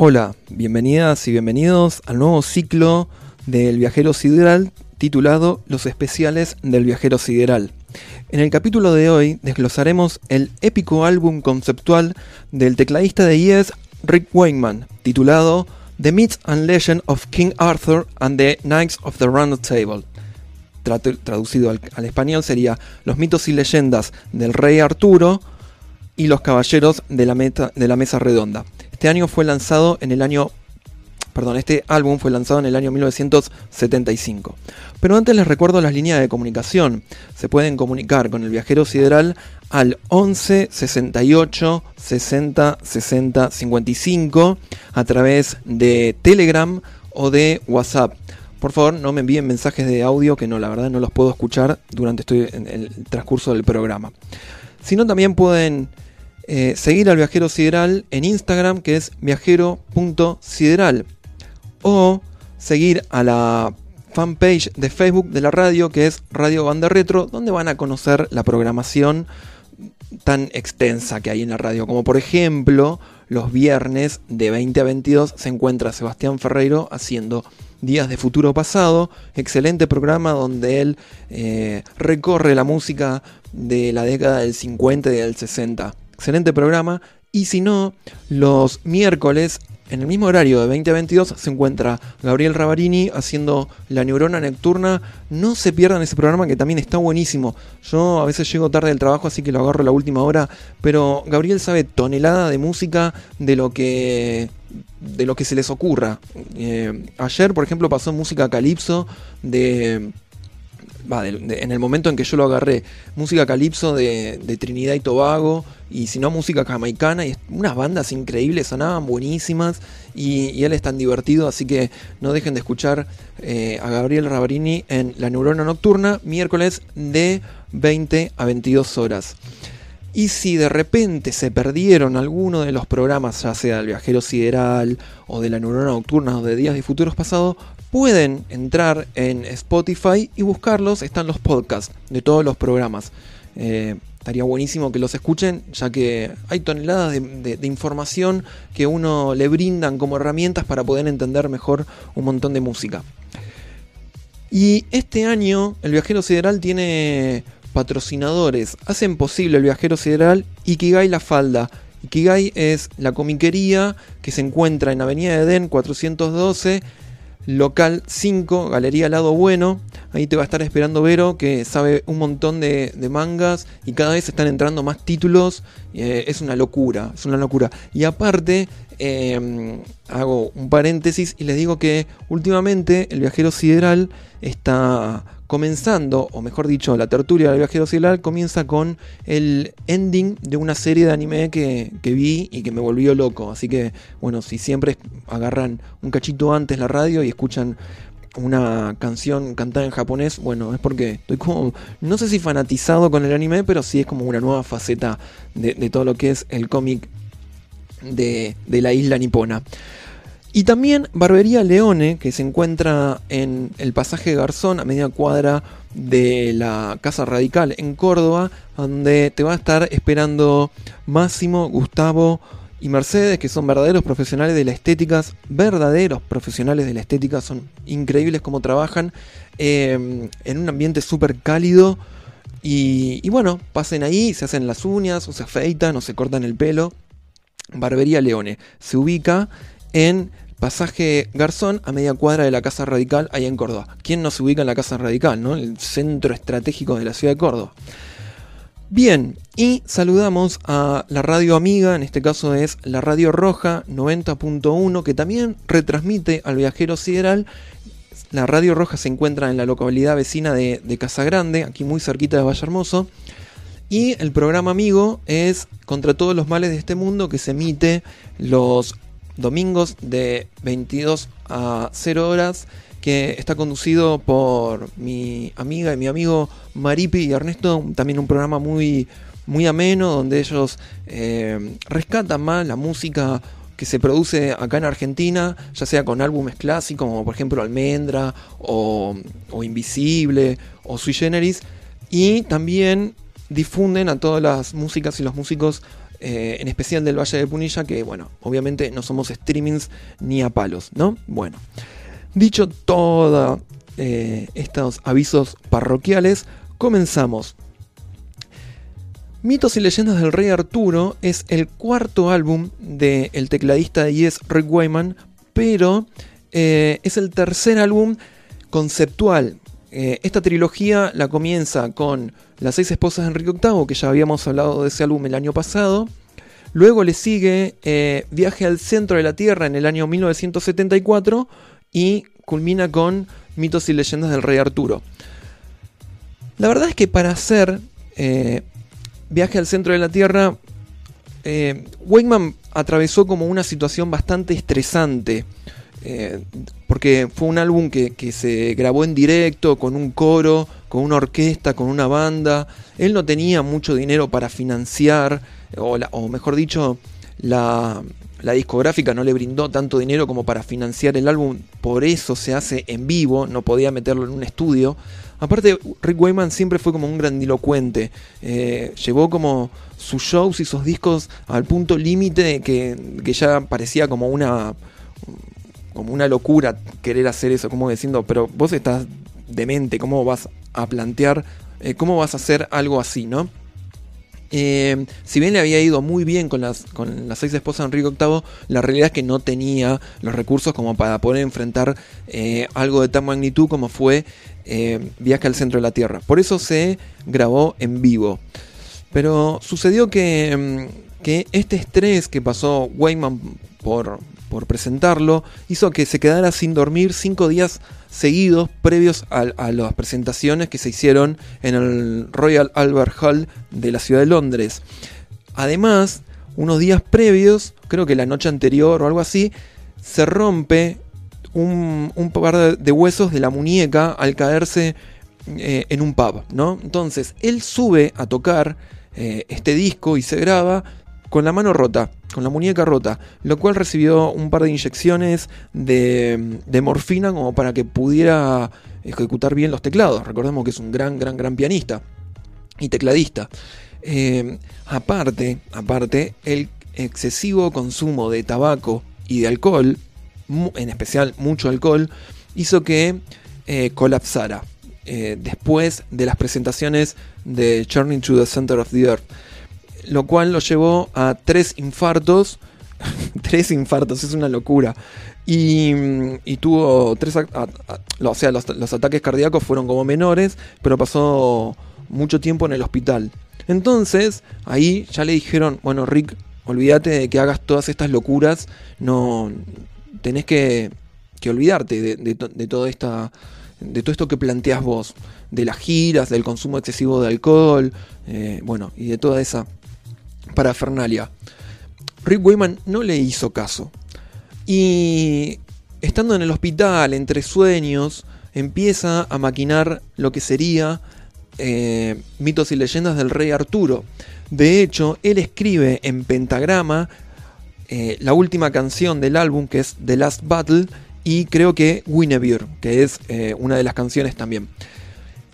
Hola, bienvenidas y bienvenidos al nuevo ciclo del viajero sideral titulado Los especiales del viajero sideral. En el capítulo de hoy desglosaremos el épico álbum conceptual del tecladista de Yes, Rick Wakeman, titulado The Myths and Legend of King Arthur and the Knights of the Round Table. Traducido al, español sería Los mitos y leyendas del rey Arturo y los caballeros de la, de la mesa redonda. Este año fue lanzado en el año perdón, este álbum fue lanzado en el año 1975. Pero antes les recuerdo las líneas de comunicación. Se pueden comunicar con el viajero sideral al 11 68 60 60 55 a través de Telegram o de WhatsApp. Por favor, no me envíen mensajes de audio que no, la verdad no los puedo escuchar durante el transcurso del programa. Sino también pueden eh, seguir al viajero sideral en Instagram, que es viajero.sideral. O seguir a la fanpage de Facebook de la radio, que es Radio Banda Retro, donde van a conocer la programación tan extensa que hay en la radio. Como por ejemplo, los viernes de 20 a 22 se encuentra Sebastián Ferreiro haciendo Días de Futuro Pasado, excelente programa donde él eh, recorre la música de la década del 50 y del 60 excelente programa. Y si no, los miércoles, en el mismo horario de 20 a 22, se encuentra Gabriel Ravarini haciendo La Neurona Nocturna. No se pierdan ese programa que también está buenísimo. Yo a veces llego tarde del trabajo, así que lo agarro la última hora. Pero Gabriel sabe tonelada de música de lo que de lo que se les ocurra. Eh, ayer, por ejemplo, pasó música calipso de en el momento en que yo lo agarré, música calipso de, Trinidad y Tobago, y si no, música jamaicana, y unas bandas increíbles, sonaban buenísimas, y, él es tan divertido, así que no dejen de escuchar eh, a Gabriel Rabarini en La Neurona Nocturna, miércoles de 20 a 22 horas. Y si de repente se perdieron alguno de los programas, ya sea del Viajero Sideral o de la Neurona Nocturna o de Días de Futuros Pasados, pueden entrar en Spotify y buscarlos. Están los podcasts de todos los programas. Eh, estaría buenísimo que los escuchen, ya que hay toneladas de, información que uno le brindan como herramientas para poder entender mejor un montón de música. Y este año el Viajero Sideral tiene patrocinadores. Hacen posible el Viajero Sideral Ikigai La Falda. Ikigai es la comiquería que se encuentra en Avenida Edén 412 Local 5, Galería Lado Bueno. Ahí te va a estar esperando Vero, que sabe un montón de, mangas y cada vez están entrando más títulos. Eh, es una locura, es una locura. Y aparte, em, hago un paréntesis y les digo que últimamente el viajero sideral está comenzando, o mejor dicho, la tertulia del viajero sideral comienza con el ending de una serie de anime que, vi y que me volvió loco. Así que, bueno, si siempre agarran un cachito antes la radio y escuchan una canción cantada en japonés, bueno, es porque estoy como, no sé si fanatizado con el anime, pero sí es como una nueva faceta de, todo lo que es el cómic de, de la isla nipona. Y también Barbería Leone, que se encuentra en el pasaje Garzón, a media cuadra de la Casa Radical en Córdoba, donde te va a estar esperando Máximo, Gustavo y Mercedes, que son verdaderos profesionales de la estética, verdaderos profesionales de la estética, son increíbles como trabajan em, en un ambiente súper cálido. Y, y bueno, pasen ahí, se hacen las uñas, o se afeitan, o se cortan el pelo. Barbería Leone se ubica en pasaje Garzón a media cuadra de la Casa Radical ahí en Córdoba. ¿Quién no se ubica en la Casa Radical, no? El centro estratégico de la ciudad de Córdoba. Bien, y saludamos a la radio amiga, en este caso es la Radio Roja 90.1, que también retransmite al viajero sideral. La Radio Roja se encuentra en la localidad vecina de, de Casa Grande, aquí muy cerquita de Valle Hermoso. Y el programa amigo es Contra todos los males de este mundo, que se emite los domingos de 22 a 0 horas, que está conducido por mi amiga y mi amigo Maripi y Ernesto, también un programa muy, muy ameno, donde ellos eh, rescatan más la música que se produce acá en Argentina, ya sea con álbumes clásicos, como por ejemplo Almendra o, o Invisible o Sui Generis, y también difunden a todas las músicas y los músicos en especial del Valle de Punilla, que bueno, obviamente no somos streamings ni a palos, ¿no? Bueno, dicho todos estos avisos parroquiales, comenzamos. Mitos y leyendas del rey Arturo es el cuarto álbum del tecladista de Yes, Rick Wyman, pero eh, es el tercer álbum conceptual. Eh, esta trilogía la comienza con Las seis esposas de Enrique VIII, que ya habíamos hablado de ese álbum el año pasado. Luego le sigue eh, Viaje al centro de la Tierra en el año 1974 y culmina con Mitos y leyendas del rey Arturo. La verdad es que para hacer Viaje al centro de la Tierra, Wayman atravesó como una situación bastante estresante. Eh, porque fue un álbum que, se grabó en directo, con un coro, con una orquesta, con una banda. Él no tenía mucho dinero para financiar, o, mejor dicho, la, discográfica no le brindó tanto dinero como para financiar el álbum, por eso se hace en vivo, no podía meterlo en un estudio. Aparte, Rick Wayman siempre fue como un grandilocuente. Eh, llevó como sus shows y sus discos al punto límite que ya parecía como una como una locura querer hacer eso, como diciendo, pero vos estás demente, ¿cómo vas a plantear, eh, cómo vas a hacer algo así, ¿no? Eh, si bien le había ido muy bien con las, con las seis esposas de Enrique VIII, la realidad es que no tenía los recursos como para poder enfrentar eh, algo de tal magnitud como fue Viaje al centro de la Tierra. Por eso se grabó en vivo. Pero sucedió que, mm, que este estrés que pasó Wayman por, por presentarlo, hizo que se quedara sin dormir cinco días seguidos previos a, las presentaciones que se hicieron en el Royal Albert Hall de la ciudad de Londres. Además, unos días previos, creo que la noche anterior o algo así, se rompe un, par de huesos de la muñeca al caerse eh, en un pub, ¿no? Entonces, él sube a tocar eh, este disco y se graba con la mano rota, con la muñeca rota, lo cual recibió un par de inyecciones de, morfina como para que pudiera ejecutar bien los teclados. Recordemos que es un gran, gran, gran pianista y tecladista. Eh, aparte, aparte, el excesivo consumo de tabaco y de alcohol, en especial mucho alcohol, hizo que eh, colapsara eh, después de las presentaciones de Journey to the Center of the Earth lo cual lo llevó a tres infartos. tres infartos, es una locura. Y, tuvo tres. o sea, los, ataques cardíacos fueron como menores, pero pasó mucho tiempo en el hospital. Entonces, ahí ya le dijeron: Bueno, Rick, olvídate de que hagas todas estas locuras. No. Tenés que, que olvidarte de esta de todo esto que planteas vos, de las giras, del consumo excesivo de alcohol, eh, bueno, y de toda esa parafernalia. Rick Wayman no le hizo caso. Y estando en el hospital, entre sueños, empieza a maquinar lo que sería eh, mitos y leyendas del rey Arturo. De hecho, él escribe en pentagrama eh, la última canción del álbum, que es The Last Battle, y creo que Guinevere, que es eh, una de las canciones también.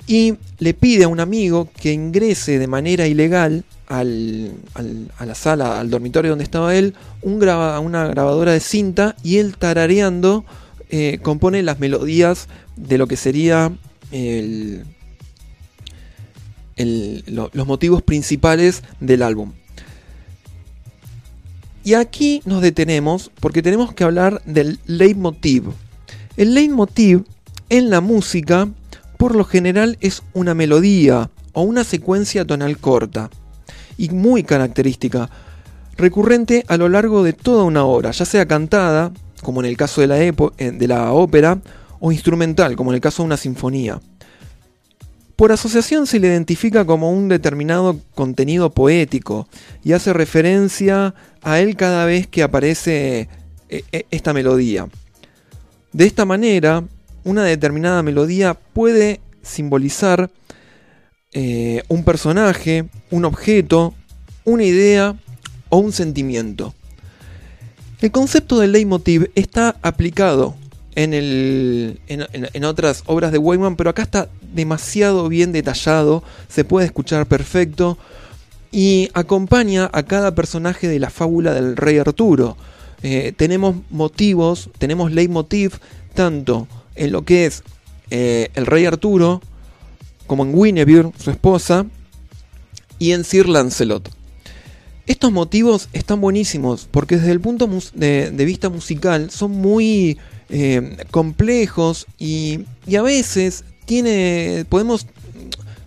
Y le pide a un amigo que ingrese de manera ilegal a la sala, al dormitorio donde estaba él, un una grabadora de cinta y él tarareando eh, compone las melodías de lo que sería los motivos principales del álbum. Y aquí nos detenemos porque tenemos que hablar del leitmotiv. El leitmotiv en la música por lo general es una melodía o una secuencia tonal corta y muy característica, recurrente a lo largo de toda una obra, ya sea cantada, como en el caso de la, eh, de la ópera, o instrumental, como en el caso de una sinfonía. Por asociación se le identifica como un determinado contenido poético y hace referencia a él cada vez que aparece eh, eh, esta melodía. De esta manera, una determinada melodía puede simbolizar eh, un personaje, un objeto, una idea o un sentimiento. El concepto del leitmotiv está aplicado en, otras obras de Wayman, pero acá está demasiado bien detallado, se puede escuchar perfecto y acompaña a cada personaje de la fábula del rey Arturo. Eh, tenemos motivos, tenemos leitmotiv tanto en lo que es eh, el rey Arturo, como en Guinevere, su esposa, y en Sir Lancelot. Estos motivos están buenísimos porque desde el punto de, vista musical son muy eh, complejos y, a veces tiene, podemos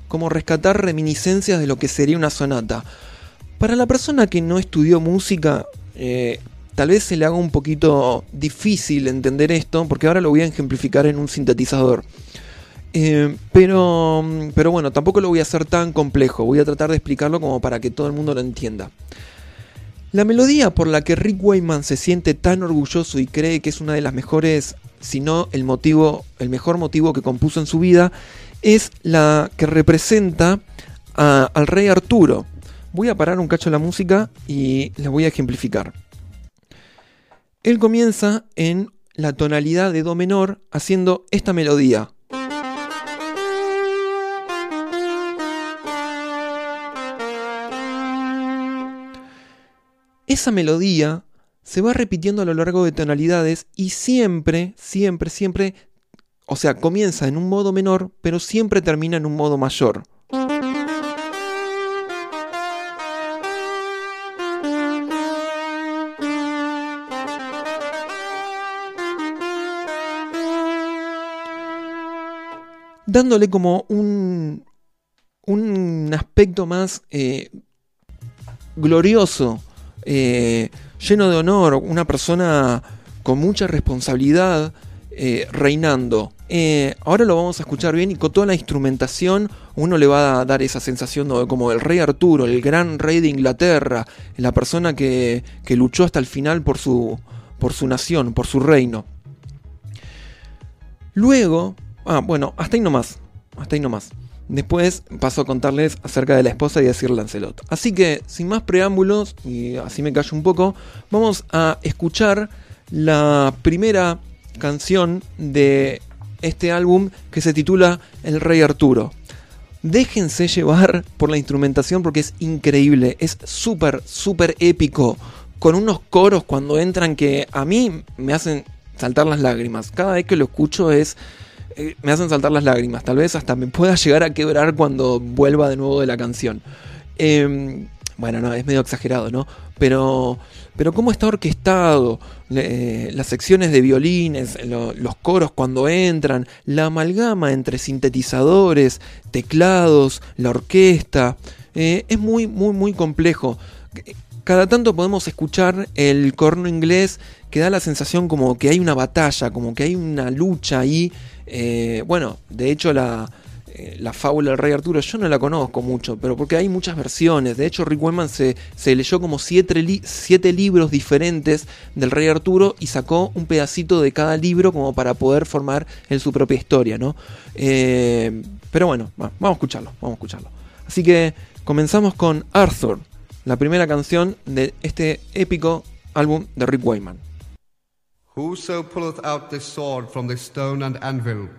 como rescatar reminiscencias de lo que sería una sonata. Para la persona que no estudió música, eh, tal vez se le haga un poquito difícil entender esto, porque ahora lo voy a ejemplificar en un sintetizador. Eh, pero, pero bueno, tampoco lo voy a hacer tan complejo, voy a tratar de explicarlo como para que todo el mundo lo entienda. La melodía por la que Rick Wayman se siente tan orgulloso y cree que es una de las mejores, si no el motivo, el mejor motivo que compuso en su vida, es la que representa al rey Arturo. Voy a parar un cacho la música y les voy a ejemplificar. Él comienza en la tonalidad de Do menor haciendo esta melodía. Esa melodía se va repitiendo a lo largo de tonalidades y siempre, siempre, siempre o sea, comienza en un modo menor, pero siempre termina en un modo mayor. dándole como un, un aspecto más eh, glorioso, eh, lleno de honor, una persona con mucha responsabilidad eh, reinando. Eh, ahora lo vamos a escuchar bien y con toda la instrumentación uno le va a dar esa sensación de como el rey Arturo, el gran rey de Inglaterra, la persona que, luchó hasta el final por su, por su nación, por su reino. Luego, ah, bueno, hasta ahí nomás, hasta ahí nomás. Después paso a contarles acerca de la esposa y de Sir Lancelot. Así que, sin más preámbulos, y así me callo un poco, vamos a escuchar la primera canción de este álbum que se titula El Rey Arturo. Déjense llevar por la instrumentación porque es increíble, es súper, súper épico, con unos coros cuando entran que a mí me hacen saltar las lágrimas. Cada vez que lo escucho es... Eh, me hacen saltar las lágrimas, tal vez hasta me pueda llegar a quebrar cuando vuelva de nuevo de la canción. Em, bueno, no, es medio exagerado, ¿no? Pero, pero cómo está orquestado, las secciones de violines, los coros cuando entran, la amalgama entre sintetizadores, teclados, la orquesta, eh, es muy, muy, muy complejo. Cada tanto podemos escuchar el corno inglés que da la sensación como que hay una batalla, como que hay una lucha ahí. Eh, bueno, de hecho la, eh, la fábula del rey Arturo, yo no la conozco mucho, pero porque hay muchas versiones. De hecho, Rick Wayman se, leyó como siete, libros diferentes del rey Arturo y sacó un pedacito de cada libro como para poder formar en su propia historia, ¿no? Eh, pero bueno, vamos a escucharlo, vamos a escucharlo. Así que comenzamos con Arthur, la primera canción de este épico álbum de Rick Wayman. Whoso pulleth out this sword from this stone and anvil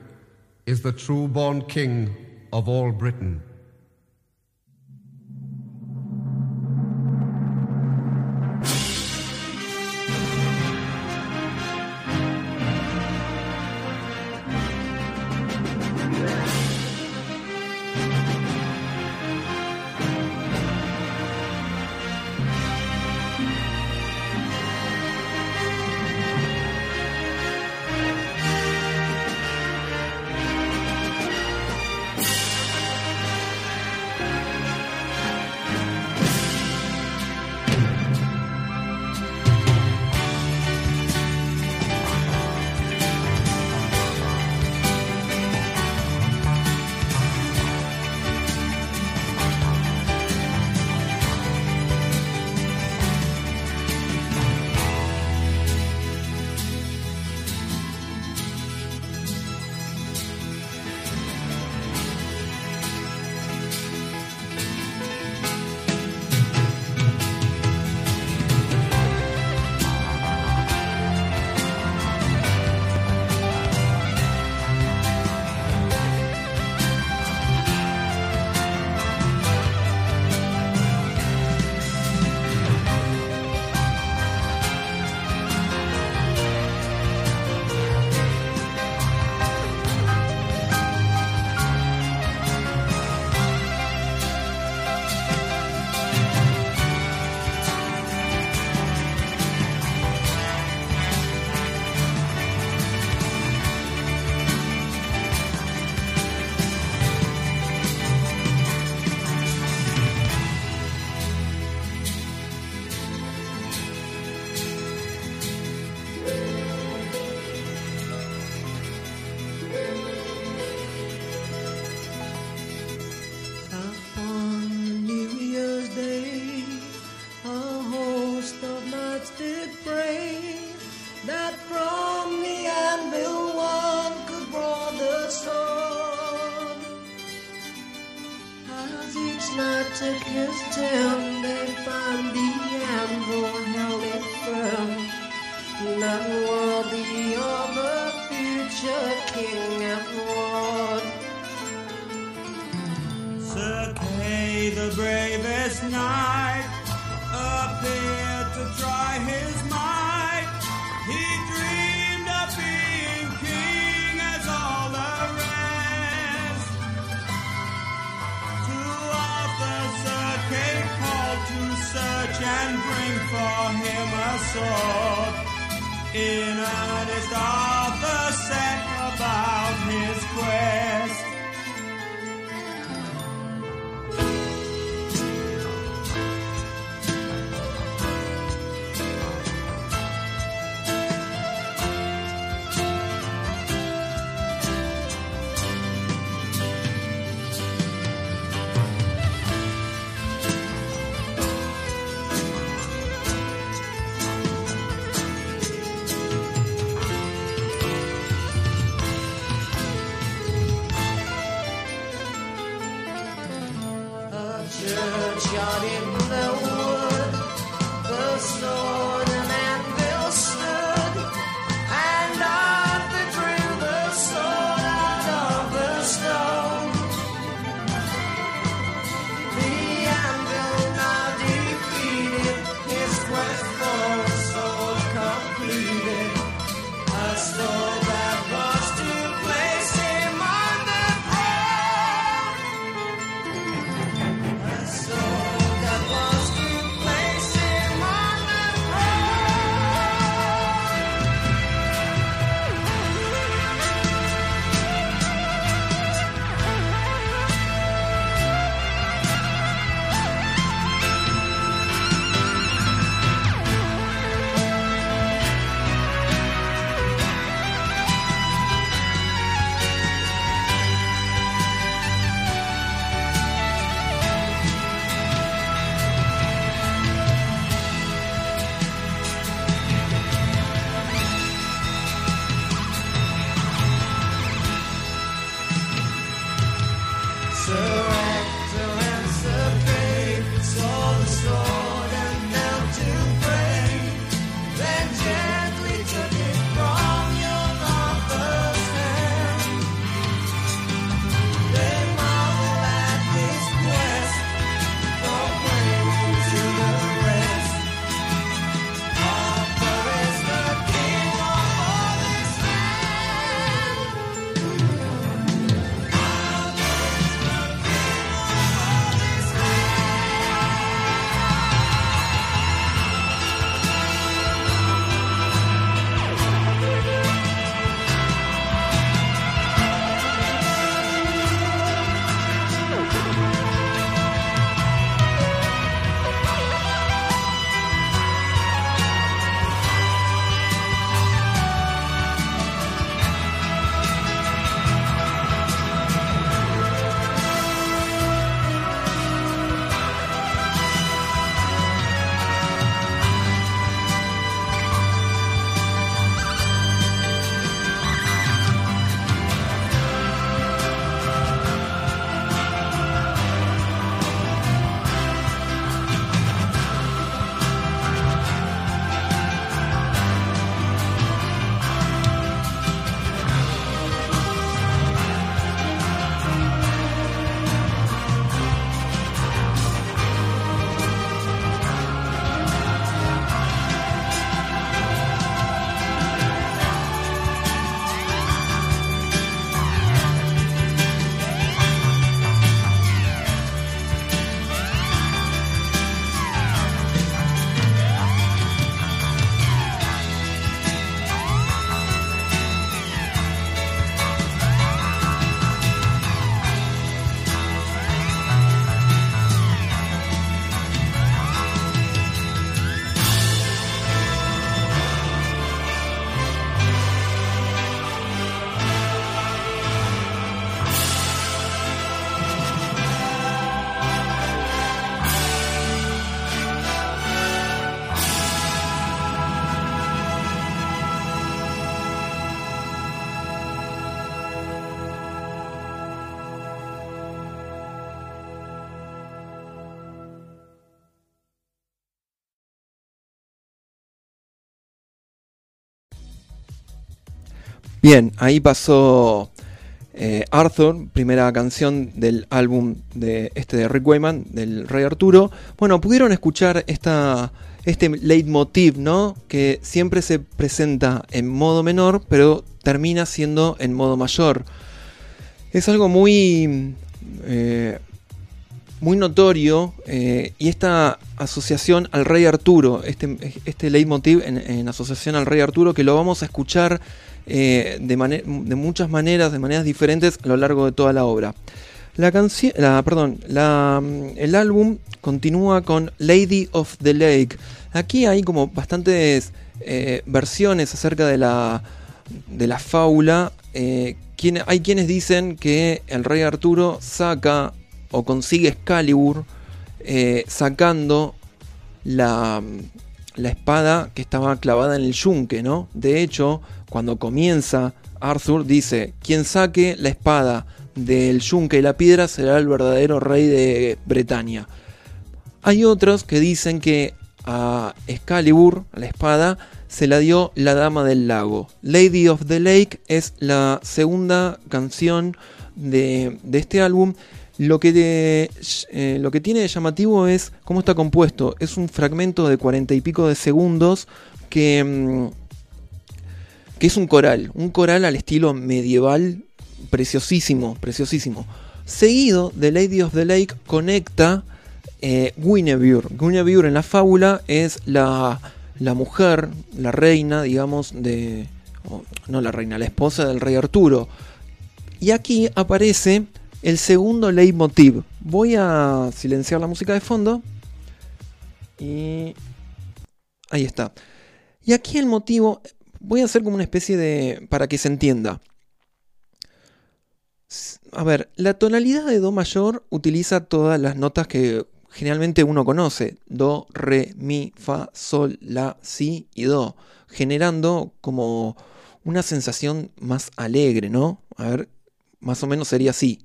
is the true born king of all Britain. In earnest, Bien, ahí pasó eh, Arthur, primera canción del álbum de este de Rick Wayman, del Rey Arturo. Bueno, pudieron escuchar esta, este leitmotiv, ¿no? Que siempre se presenta en modo menor, pero termina siendo en modo mayor. Es algo muy, eh, muy notorio eh, y esta asociación al Rey Arturo, este, este leitmotiv en, en asociación al Rey Arturo, que lo vamos a escuchar eh, de, de muchas maneras, de maneras diferentes a lo largo de toda la obra. La canción, perdón, la, mm, el álbum continúa con Lady of the Lake. Aquí hay como bastantes eh, versiones acerca de la, de la fábula. Eh, hay quienes dicen que el rey Arturo saca o consigue Excalibur sacando la, la espada que estaba clavada en el yunque, ¿no? De hecho, cuando comienza Arthur dice, quien saque la espada del yunque y la piedra será el verdadero rey de Bretaña. Hay otros que dicen que a Excalibur, la espada, se la dio la Dama del Lago. Lady of the Lake es la segunda canción de, de este álbum. Lo que, eh, lo que tiene de llamativo es cómo está compuesto. Es un fragmento de cuarenta y pico de segundos que, mm, que es un coral. Un coral al estilo medieval preciosísimo, preciosísimo. Seguido de Lady of the Lake conecta eh, Guinevere. Guinevere en la fábula es la, la mujer, la reina, digamos, de... no la reina, la esposa del rey Arturo. Y aquí aparece el segundo leitmotiv. Voy a silenciar la música de fondo. Y... Ahí está. Y aquí el motivo... Voy a hacer como una especie de... para que se entienda. A ver, la tonalidad de Do mayor utiliza todas las notas que generalmente uno conoce. Do, re, mi, fa, sol, la, si y do. Generando como una sensación más alegre, ¿no? A ver, más o menos sería así.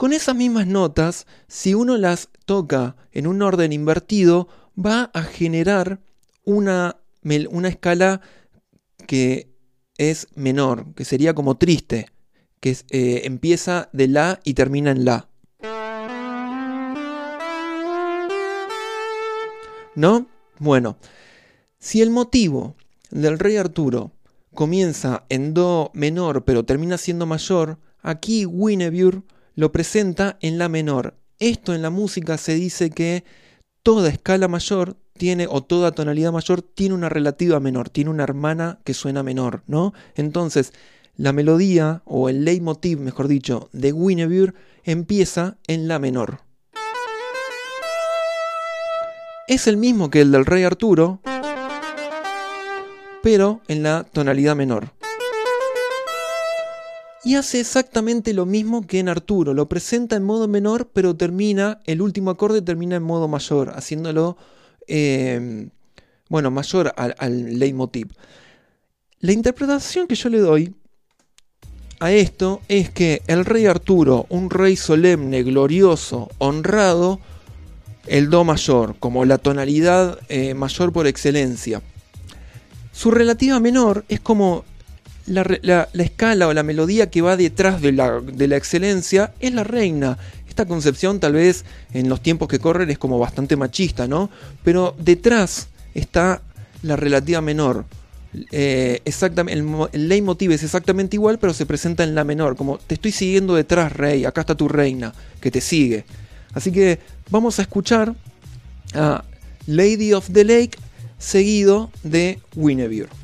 Con esas mismas notas, si uno las toca en un orden invertido, va a generar una, una escala que es menor, que sería como triste, que eh, empieza de la y termina en la. ¿No? Bueno, si el motivo del rey Arturo comienza en do menor pero termina siendo mayor, aquí Guinevere lo presenta en la menor. Esto en la música se dice que toda escala mayor tiene, o toda tonalidad mayor tiene una relativa menor, tiene una hermana que suena menor, ¿no? Entonces, la melodía, o el leitmotiv, mejor dicho, de Guinevere empieza en la menor. Es el mismo que el del rey Arturo, pero en la tonalidad menor. Y hace exactamente lo mismo que en Arturo. Lo presenta en modo menor, pero termina, el último acorde termina en modo mayor, haciéndolo, eh, bueno, mayor al, al leitmotiv. La interpretación que yo le doy a esto es que el rey Arturo, un rey solemne, glorioso, honrado, el do mayor, como la tonalidad eh, mayor por excelencia. Su relativa menor es como la, escala o la melodía que va detrás de la, excelencia, es la reina. Esta concepción tal vez en los tiempos que corren es como bastante machista, ¿no? Pero detrás está la relativa menor. Eh, exactamente, el, el leitmotiv es exactamente igual, pero se presenta en la menor, como te estoy siguiendo detrás, rey, acá está tu reina, que te sigue. Así que vamos a escuchar a Lady of the Lake seguido de Guinevere.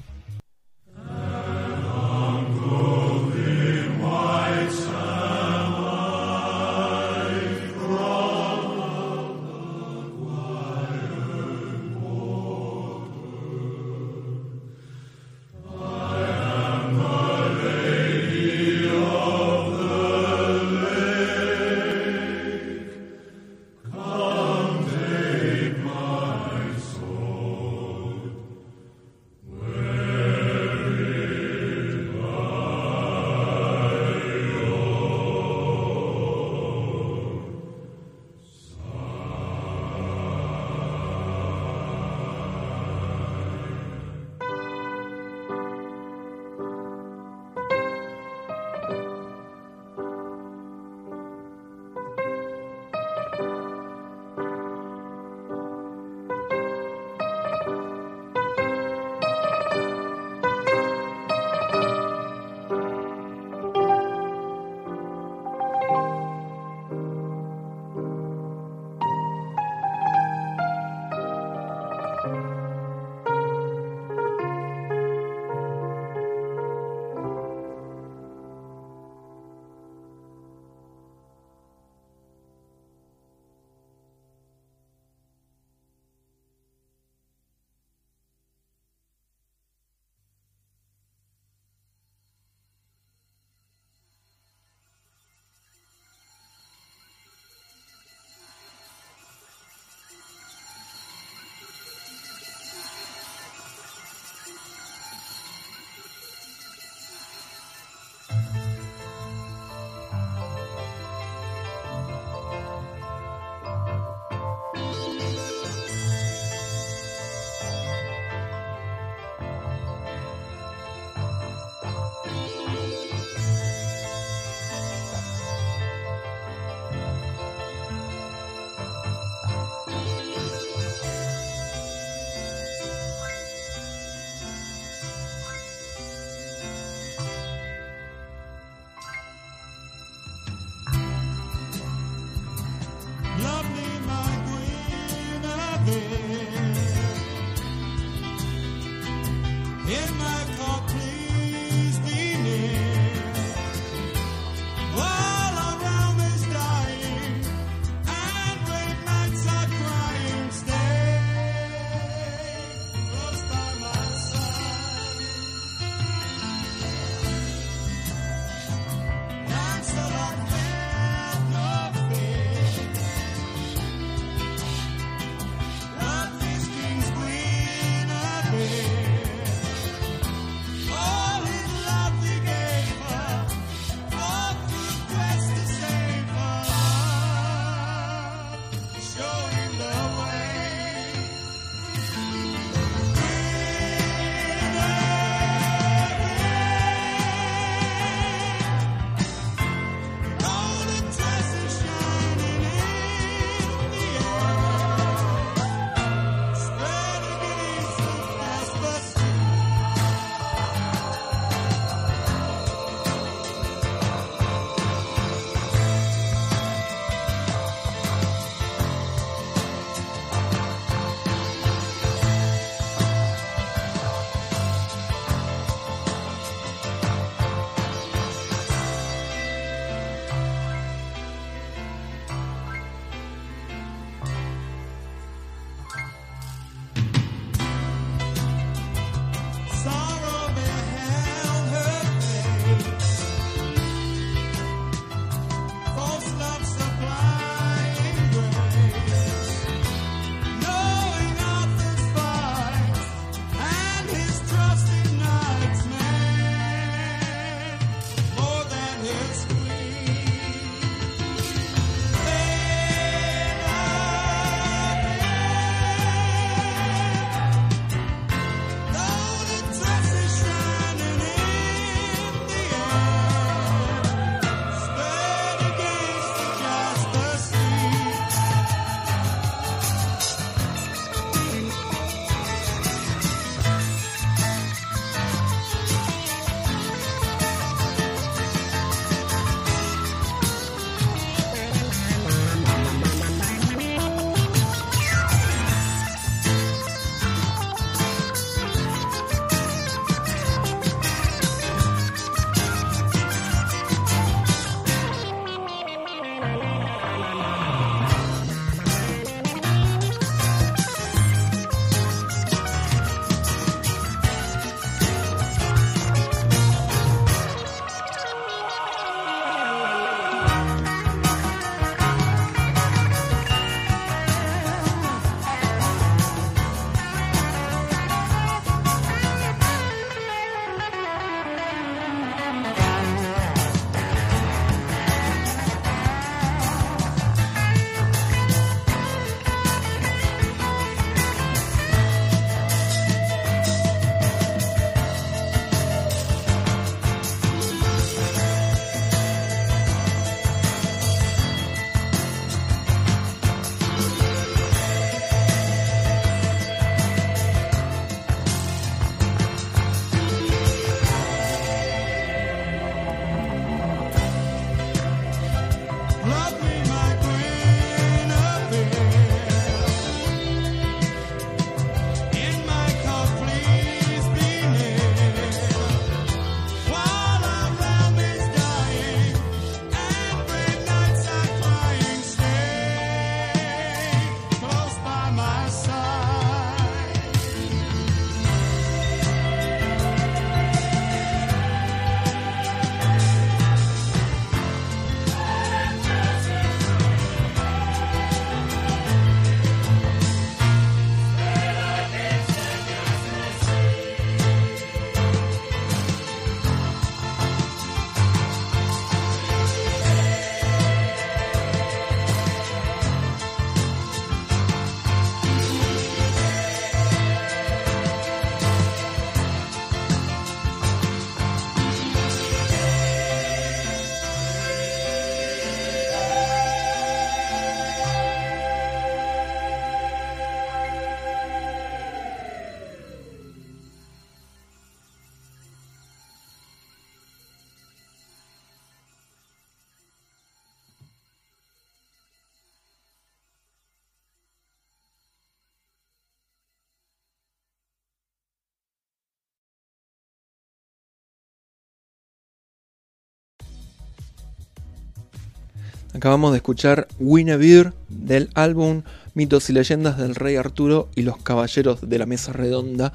Acabamos de escuchar Winnebeer del álbum Mitos y Leyendas del Rey Arturo y los Caballeros de la Mesa Redonda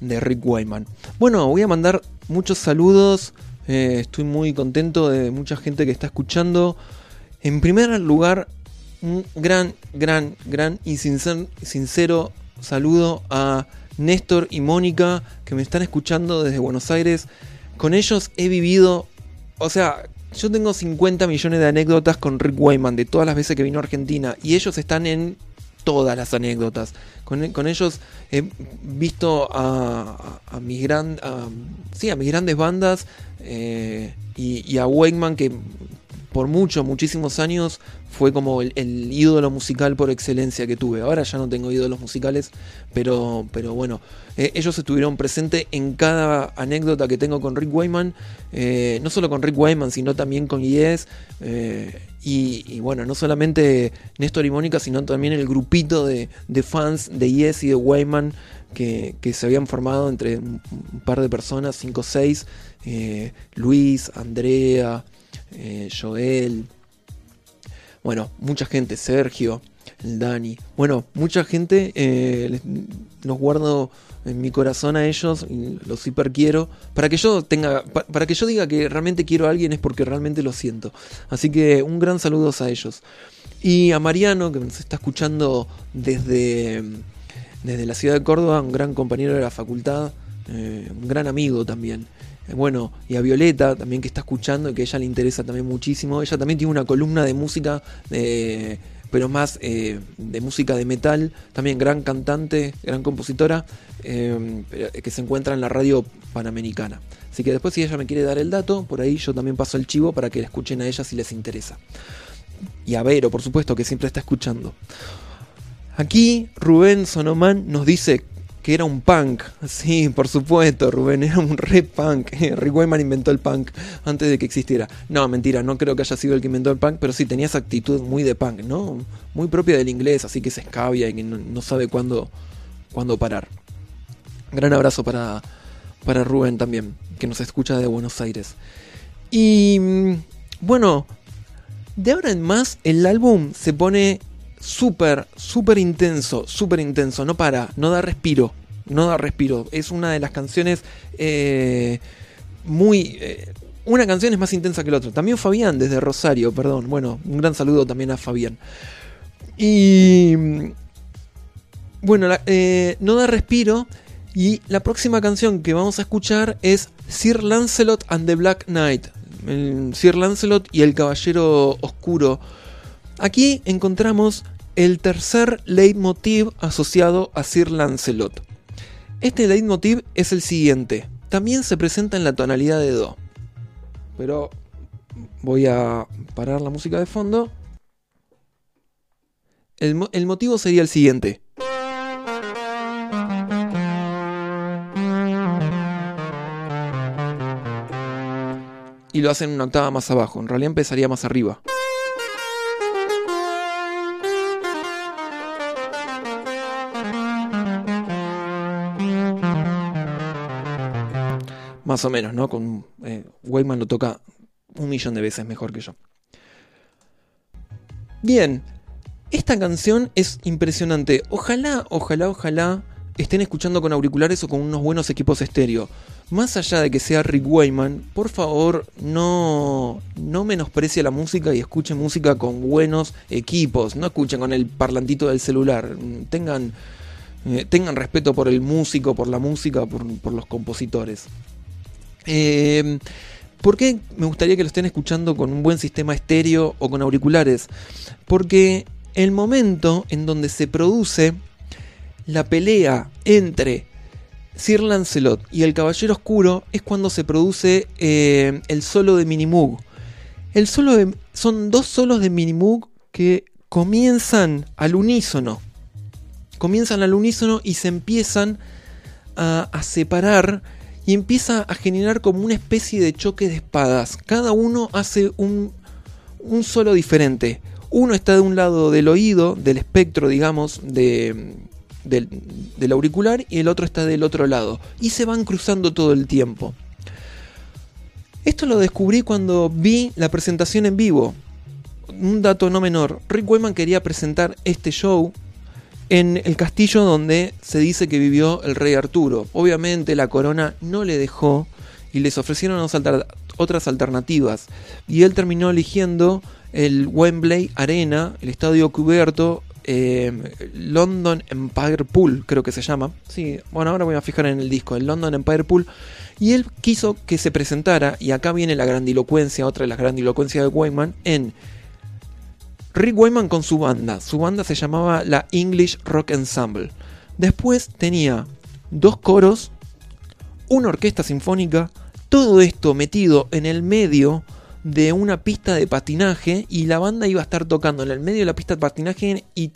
de Rick Wyman. Bueno, voy a mandar muchos saludos. eh, estoy muy contento de mucha gente que está escuchando. En primer lugar, un gran, gran, gran y sincer- sincero saludo a Néstor y Mónica que me están escuchando desde Buenos Aires. Con ellos he vivido, o sea, yo tengo 50 millones de anécdotas con Rick Wyman de todas las veces que vino a Argentina y ellos están en todas las anécdotas. Con, con ellos he visto a, a- mis gran, a- sí, a mis grandes bandas eh, y, y a Wyman que por muchos, muchísimos años fue como el, ídolo musical por excelencia que tuve. Ahora ya no tengo ídolos musicales, pero, pero bueno, eh, ellos estuvieron presentes en cada anécdota que tengo con Rick Wyman, eh, no solo con Rick Wyman, sino también con Yes. eh, y, bueno, no solamente Néstor y Mónica, sino también el grupito de, fans de Yes y de Wyman que, se habían formado entre un, par de personas, 5 o 6, Luis, Andrea, eh, Joel, bueno, mucha gente, Sergio, Dani, bueno, mucha gente, eh, los guardo en mi corazón a ellos, los hiper quiero, para que yo tenga, pa- para que yo diga que realmente quiero a alguien es porque realmente lo siento. Así que un gran saludo a ellos. Y a Mariano, que nos está escuchando desde, desde la ciudad de Córdoba, un gran compañero de la facultad, eh, un gran amigo también. Eh, Bueno, y a Violeta también que está escuchando y que a ella le interesa también muchísimo. Ella también tiene una columna de música, pero más eh, de música de metal. También gran cantante, gran compositora, eh, que se encuentra en la radio panamericana. Así que después si ella me quiere dar el dato, por ahí yo también paso el chivo para que la escuchen a ella si les interesa. Y a Vero, por supuesto, que siempre está escuchando. Aquí Rubén Sonomán nos dice que era un punk. Sí, por supuesto, Rubén, era un re punk. Rick Wyman inventó el punk antes de que existiera. No, mentira, no creo que haya sido el que inventó el punk, pero sí tenía esa actitud muy de punk, ¿no? Muy propia del inglés, así que se escabia y que no, sabe cuándo, cuándo parar. Gran abrazo para, para Rubén también, que nos escucha de Buenos Aires. Y mm, bueno, de ahora en más el álbum se pone súper, súper intenso, súper intenso, no para, no da respiro, no da respiro. Es una de las canciones eh, muy... eh, una canción es más intensa que la otra. También Fabián desde Rosario, perdón. Bueno, un gran saludo también a Fabián. Y... mm, Bueno, eh, no da respiro. Y la próxima canción que vamos a escuchar es Sir Lancelot and the Black Knight. Sir Lancelot y el Caballero Oscuro. Aquí encontramos el tercer leitmotiv asociado a Sir Lancelot. Este leitmotiv es el siguiente. También se presenta en la tonalidad de Do. Pero voy a parar la música de fondo. El, mo- el motivo sería el siguiente. Y lo hacen una octava más abajo. En realidad empezaría más arriba. Más o menos, ¿no? Con eh, Wayman lo toca un millón de veces mejor que yo. Bien, esta canción es impresionante. Ojalá, ojalá, ojalá estén escuchando con auriculares o con unos buenos equipos estéreo. Más allá de que sea Rick Wayman, por favor no, no menosprecie la música y escuchen música con buenos equipos. No escuchen con el parlantito del celular. Tengan, eh, tengan respeto por el músico, por la música, por, por los compositores. Eh, ¿Por qué me gustaría que lo estén escuchando con un buen sistema estéreo o con auriculares? Porque el momento en donde se produce la pelea entre Sir Lancelot y el Caballero Oscuro es cuando se produce eh, el solo de Minimoog. El solo de- son dos solos de Minimoog que comienzan al unísono. Comienzan al unísono y se empiezan a separar y empieza a generar como una especie de choque de espadas. Cada uno hace un, solo diferente. Uno está de un lado del oído, del espectro, digamos, de, del, del auricular, y el otro está del otro lado. Y se van cruzando todo el tiempo. Esto lo descubrí cuando vi la presentación en vivo. un dato no menor, Rick Wayman quería presentar este show en el castillo donde se dice que vivió el rey Arturo. Obviamente la corona no le dejó y les ofrecieron otras alternativas. Y él terminó eligiendo el Wembley Arena, el estadio cubierto, eh, London Empire Pool, creo que se llama. Sí, bueno, ahora voy a fijar en el disco, el London Empire Pool. Y él quiso que se presentara, y acá viene la grandilocuencia, otra de las grandilocuencias de Wayman, en Rick Wayman con su banda. Su banda se llamaba la English Rock Ensemble. Después tenía dos coros, una orquesta sinfónica, todo esto metido en el medio de una pista de patinaje y la banda iba a estar tocando en el medio de la pista de patinaje y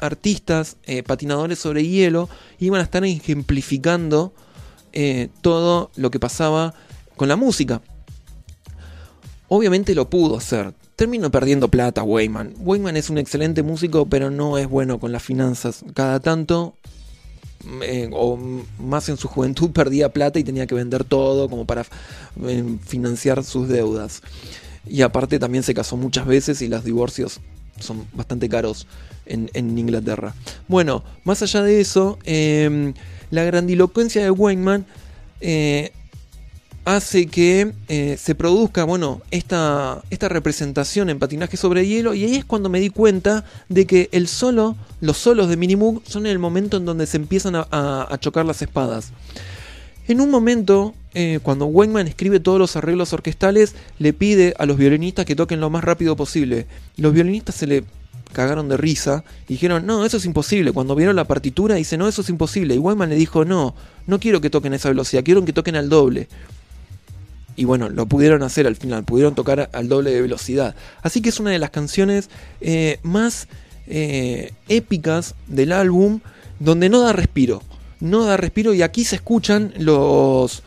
artistas, eh, patinadores sobre hielo, iban a estar ejemplificando eh, todo lo que pasaba con la música. Obviamente lo pudo hacer. Terminó perdiendo plata Wayman. Wayman es un excelente músico, pero no es bueno con las finanzas. Cada tanto, eh, o más en su juventud, perdía plata y tenía que vender todo como para eh, financiar sus deudas. Y aparte también se casó muchas veces y los divorcios son bastante caros en, Inglaterra. Bueno, más allá de eso, eh, la grandilocuencia de Wayman eh, hace que eh, se produzca, bueno, esta, esta representación en patinaje sobre hielo y ahí es cuando me di cuenta de que el solo, los solos de Minimoog son el momento en donde se empiezan a, chocar las espadas. En un momento, eh, cuando Wayman escribe todos los arreglos orquestales, le pide a los violinistas que toquen lo más rápido posible. Los violinistas se le cagaron de risa y dijeron, no, eso es imposible. Cuando vieron la partitura, dice, no, eso es imposible. Y Wayman le dijo, no, no quiero que toquen a esa velocidad, quiero que toquen al doble. Y bueno, lo pudieron hacer al final, pudieron tocar al doble de velocidad. Así que es una de las canciones eh, más eh, épicas del álbum, donde no da respiro. No da respiro y aquí se escuchan los,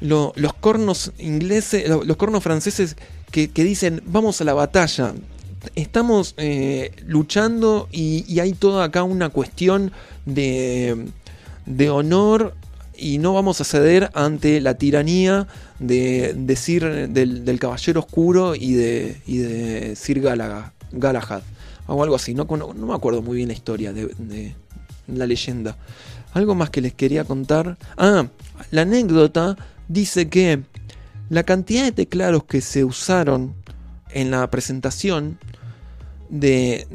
lo- los cornos ingleses, lo- los cornos franceses que, que dicen, vamos a la batalla. Estamos eh, luchando y, y hay toda acá una cuestión de, de honor y no vamos a ceder ante la tiranía de, de Sir, del, Caballero Oscuro y de, y de Sir Galaga- Galahad. O algo así, no, no, no me acuerdo muy bien la historia de, de la leyenda. Algo más que les quería contar. Ah, la anécdota dice que la cantidad de teclados que se usaron en la presentación de,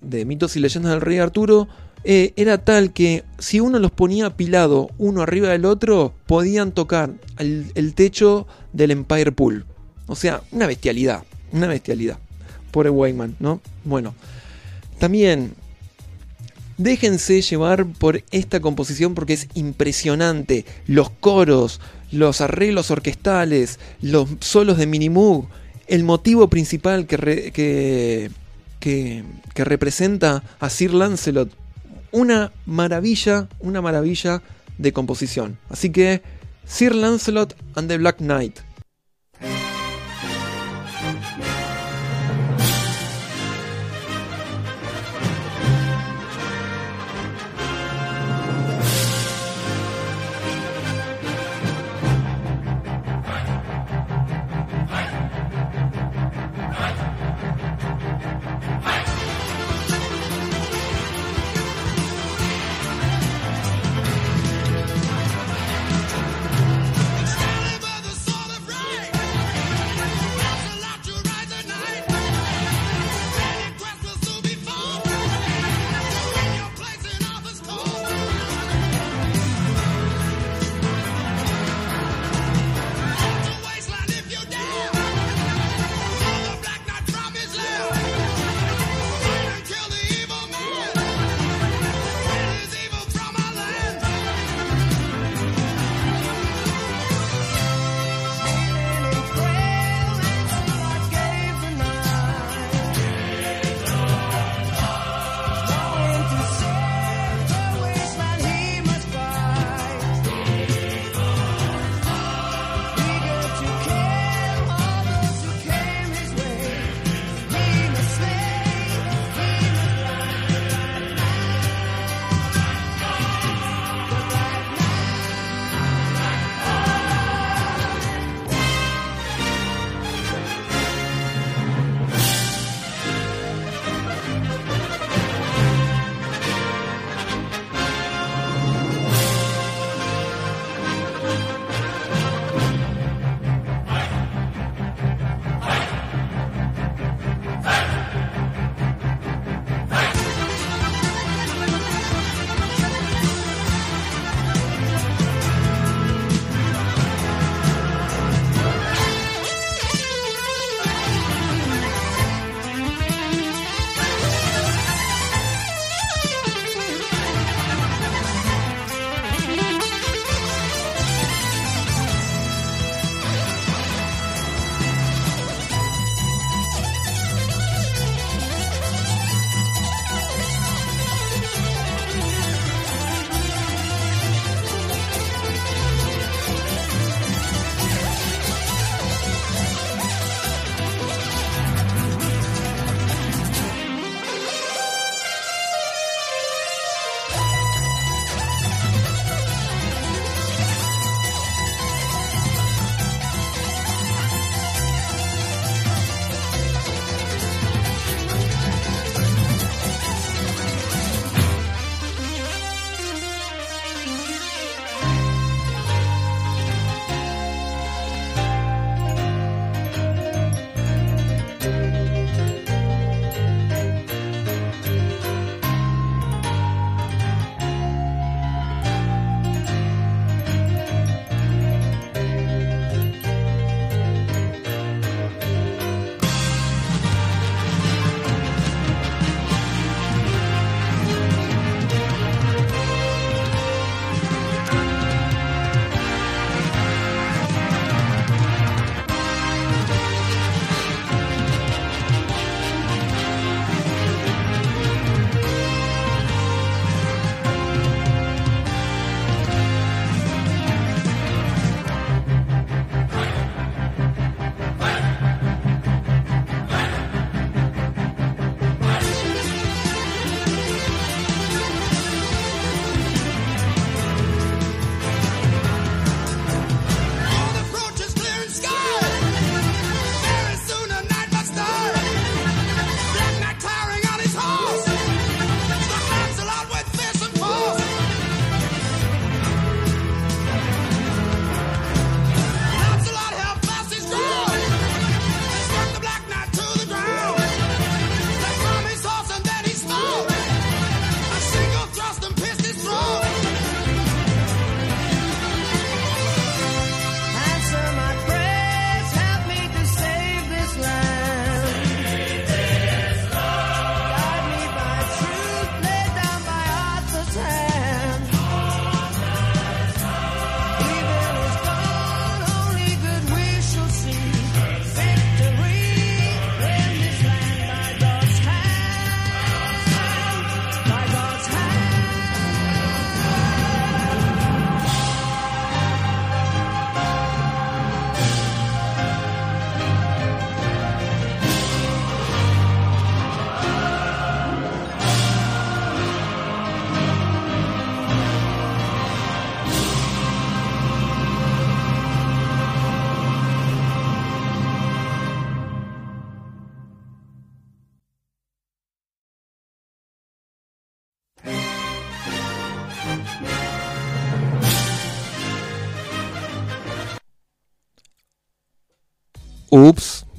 de mitos y leyendas del rey Arturo eh, era tal que si uno los ponía apilado uno arriba del otro, podían tocar el, techo del Empire Pool. O sea, una bestialidad, una bestialidad. Pobre Wayman, ¿no? Bueno, también déjense llevar por esta composición porque es impresionante. Los coros, los arreglos orquestales, los solos de Minimoog, el motivo principal que representa a Sir Lancelot. Una maravilla, una maravilla de composición. Así que Sir Lancelot and the Black Knight.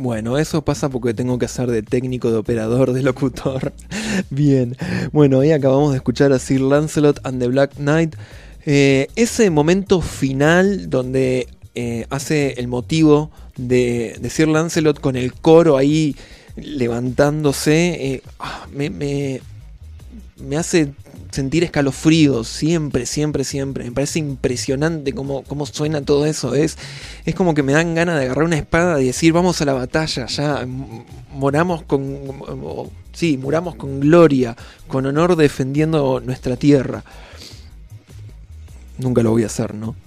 Bueno, eso pasa porque tengo que hacer de técnico, de operador, de locutor. Bien, bueno, ahí acabamos de escuchar a Sir Lancelot and the Black Knight. Eh, ese momento final donde eh, hace el motivo de, de Sir Lancelot con el coro ahí levantándose, eh, ah, me, me, me hace sentir escalofríos, siempre, siempre, siempre. Me parece impresionante cómo, cómo suena todo eso. Es, es como que me dan ganas de agarrar una espada y decir, vamos a la batalla, ya moramos con... Sí, muramos con gloria, con honor defendiendo nuestra tierra. Nunca lo voy a hacer, ¿no?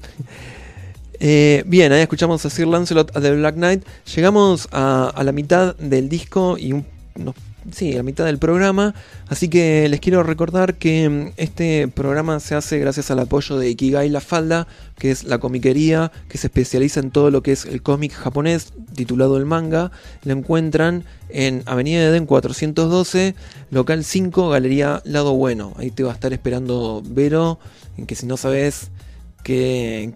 Eh, bien, ahí escuchamos a Sir Lancelot a The Black Knight. Llegamos a, la mitad del disco y un, no, sí, a mitad del programa. Así que les quiero recordar que mm, este programa se hace gracias al apoyo de Ikigai La Falda, que es la comiquería que se especializa en todo lo que es el cómic japonés, titulado El Manga. Lo encuentran en Avenida Eden 412, local 5, Galería Lado Bueno. Ahí te va a estar esperando Vero, en que si no sabes qué,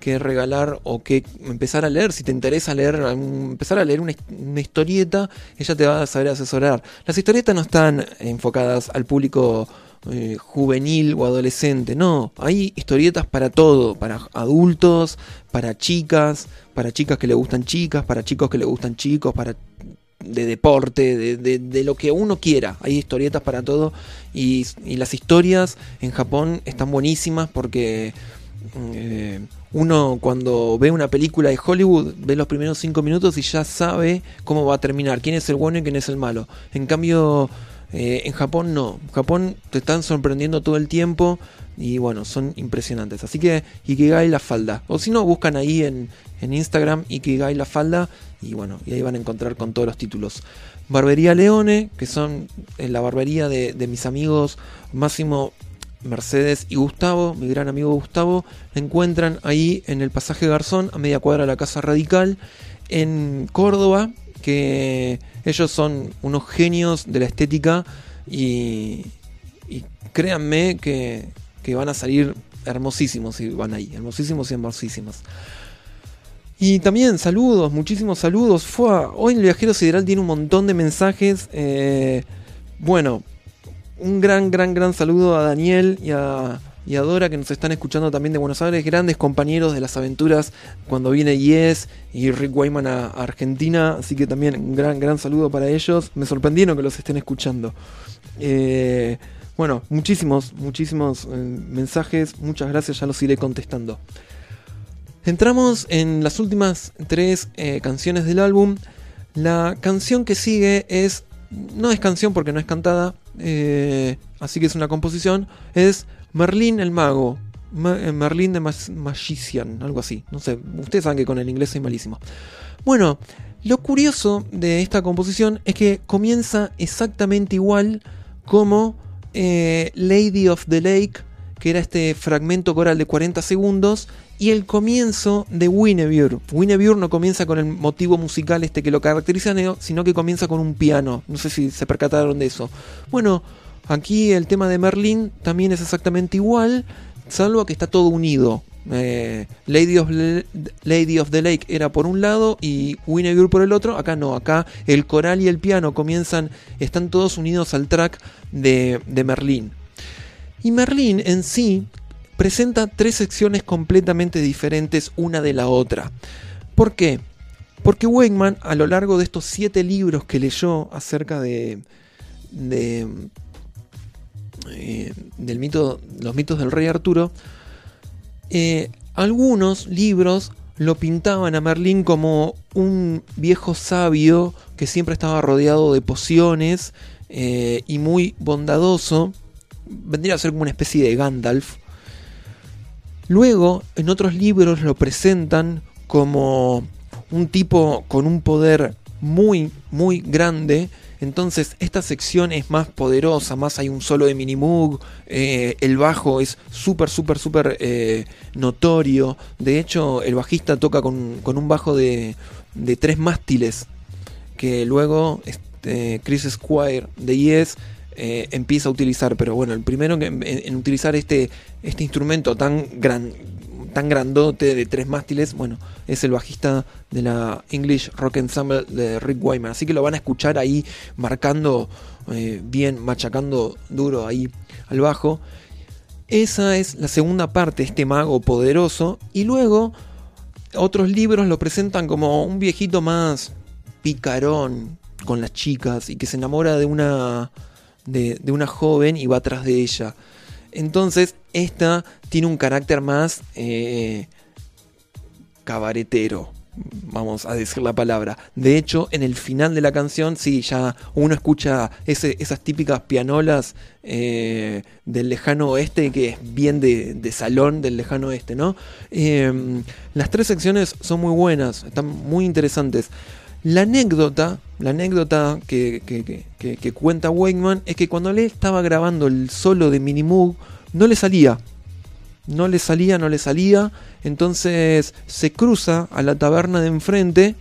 qué regalar o qué empezar a leer, si te interesa leer, empezar a leer una, his- una historieta, ella te va a saber asesorar. Las historietas no están enfocadas al público eh, juvenil o adolescente, no, hay historietas para todo, para adultos, para chicas, para chicas que le gustan chicas, para chicos que le gustan chicos, para de deporte, de, de- de lo que uno quiera. Hay historietas para todo y, y las historias en Japón están buenísimas porque eh, uno cuando ve una película de Hollywood ve los primeros cinco minutos y ya sabe cómo va a terminar, quién es el bueno y quién es el malo. En cambio, eh, en Japón no. En Japón te están sorprendiendo todo el tiempo y bueno, son impresionantes. Así que Ikigai la falda. O si no, buscan ahí en, en Instagram Ikigai la falda y bueno, y ahí van a encontrar con todos los títulos. Barbería Leone, que son eh, la barbería de, de mis amigos Máximo Mercedes y Gustavo, mi gran amigo Gustavo, encuentran ahí en el pasaje Garzón, a media cuadra de la Casa Radical, en Córdoba, que ellos son unos genios de la estética y, y créanme que, que van a salir hermosísimos si van ahí, hermosísimos y hermosísimos. Y también saludos, muchísimos saludos. Fue hoy el viajero sideral tiene un montón de mensajes. eh, bueno, un gran, gran, gran saludo a Daniel y a, y Dora que nos están escuchando también de Buenos Aires, grandes compañeros de las aventuras cuando viene Yes y Rick Wyman a, a Argentina, así que también un gran, gran saludo para ellos. Me sorprendieron que los estén escuchando. Eh, bueno, muchísimos, muchísimos eh, mensajes, muchas gracias, ya los iré contestando. Entramos en las últimas tres eh, canciones del álbum. La canción que sigue es. No es canción porque no es cantada, eh, así que es una composición. Es Merlín el Mago. Ma- eh, Merlín de Magician, algo así. No sé, ustedes saben que con el inglés soy malísimo. Bueno, lo curioso de esta composición es que comienza exactamente igual como eh, Lady of the Lake, que era este fragmento coral de 40 segundos, y el comienzo de Winnebiur. Winnebiur no comienza con el motivo musical este que lo caracteriza, sino que comienza con un piano. No sé si se percataron de eso. Bueno, aquí el tema de Merlin también es exactamente igual, salvo que está todo unido. Eh, Lady, of Lady of the Lake era por un lado y Winnebiur por el otro. Acá no, acá el coral y el piano comienzan, están todos unidos al track de, de Merlín. Y Merlín en sí presenta tres secciones completamente diferentes una de la otra. ¿Por qué? Porque Wakeman, a lo largo de estos siete libros que leyó acerca de, de eh, del mito, los mitos del rey Arturo, eh, algunos libros lo pintaban a Merlín como un viejo sabio que siempre estaba rodeado de pociones eh, y muy bondadoso. Vendría a ser como una especie de Gandalf. Luego, en otros libros lo presentan como un tipo con un poder muy, muy grande. Entonces, esta sección es más poderosa, más hay un solo de Minimoog. eh, el bajo es súper, súper, súper eh, notorio. De hecho, el bajista toca con, con un bajo de, de tres mástiles. Que luego este, Chris Squire de Yes eh, empieza a utilizar, pero bueno, el primero en utilizar este, este instrumento tan gran tan grandote de tres mástiles, bueno, es el bajista de la English Rock Ensemble de Rick Wyman. Así que lo van a escuchar ahí marcando eh, bien, machacando duro ahí al bajo. Esa es la segunda parte, este mago poderoso. Y luego otros libros lo presentan como un viejito más picarón con las chicas y que se enamora de una, de, una joven y va atrás de ella. Entonces, esta tiene un carácter más eh, cabaretero, vamos a decir la palabra. De hecho, en el final de la canción, sí, ya uno escucha esas típicas pianolas eh, del lejano oeste, que es bien de, de salón del lejano oeste, ¿no? Eh, las tres secciones son muy buenas, están muy interesantes. La anécdota, la anécdota que, cuenta Wakeman es que cuando él estaba grabando el solo de Minimoog, no le salía. No le salía, no le salía. Entonces se cruza a la taberna de enfrente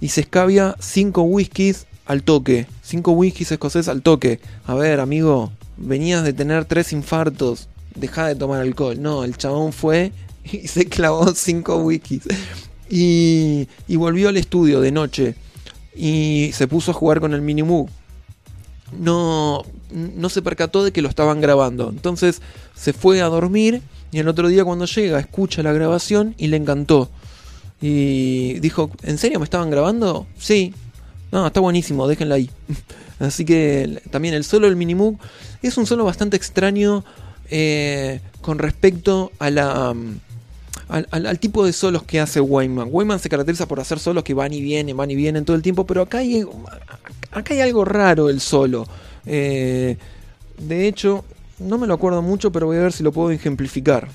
y se escabia cinco whiskies al toque. Cinco whiskies escoceses al toque. A ver, amigo, venías de tener tres infartos. Deja de tomar alcohol. No, el chabón fue y se clavó cinco whiskies. Y, y volvió al estudio de noche y se puso a jugar con el Minimoog. No, no se percató de que lo estaban grabando. Entonces se fue a dormir y el otro día cuando llega escucha la grabación y le encantó. Y dijo, ¿en serio me estaban grabando? Sí. No, está buenísimo, déjenla ahí. Así que también el solo del Minimoog es un solo bastante extraño eh, con respecto a la... um, al, tipo de solos que hace Wyman. Wyman se caracteriza por hacer solos que van y vienen, van y vienen todo el tiempo, pero acá hay, acá hay algo raro el solo. Eh, de hecho, no me lo acuerdo mucho, pero voy a ver si lo puedo ejemplificar.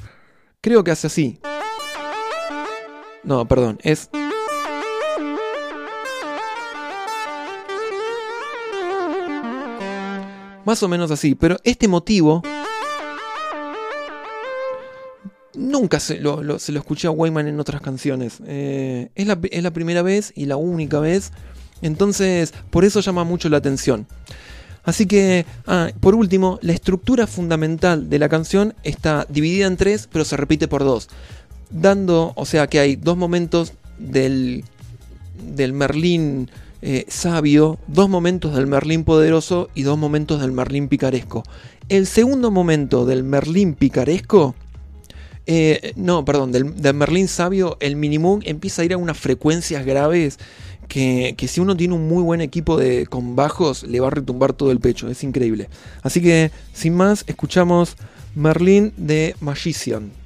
Creo que hace así. No, perdón, es... Más o menos así, pero este motivo nunca se lo, se lo escuché a Wyman en otras canciones. Eh, es, la, es la primera vez y la única vez. Entonces, por eso llama mucho la atención. Así que, ah, por último, la estructura fundamental de la canción está dividida en tres, pero se repite por dos. Dando, o sea que hay dos momentos del, del Merlín eh, sabio, dos momentos del Merlín poderoso y dos momentos del Merlín picaresco. El segundo momento del Merlín picaresco eh, no, perdón, del, del Merlín sabio, el Minimoog empieza a ir a unas frecuencias graves que, que si uno tiene un muy buen equipo de, con bajos, le va a retumbar todo el pecho, es increíble. Así que, sin más, escuchamos Merlín de Magician.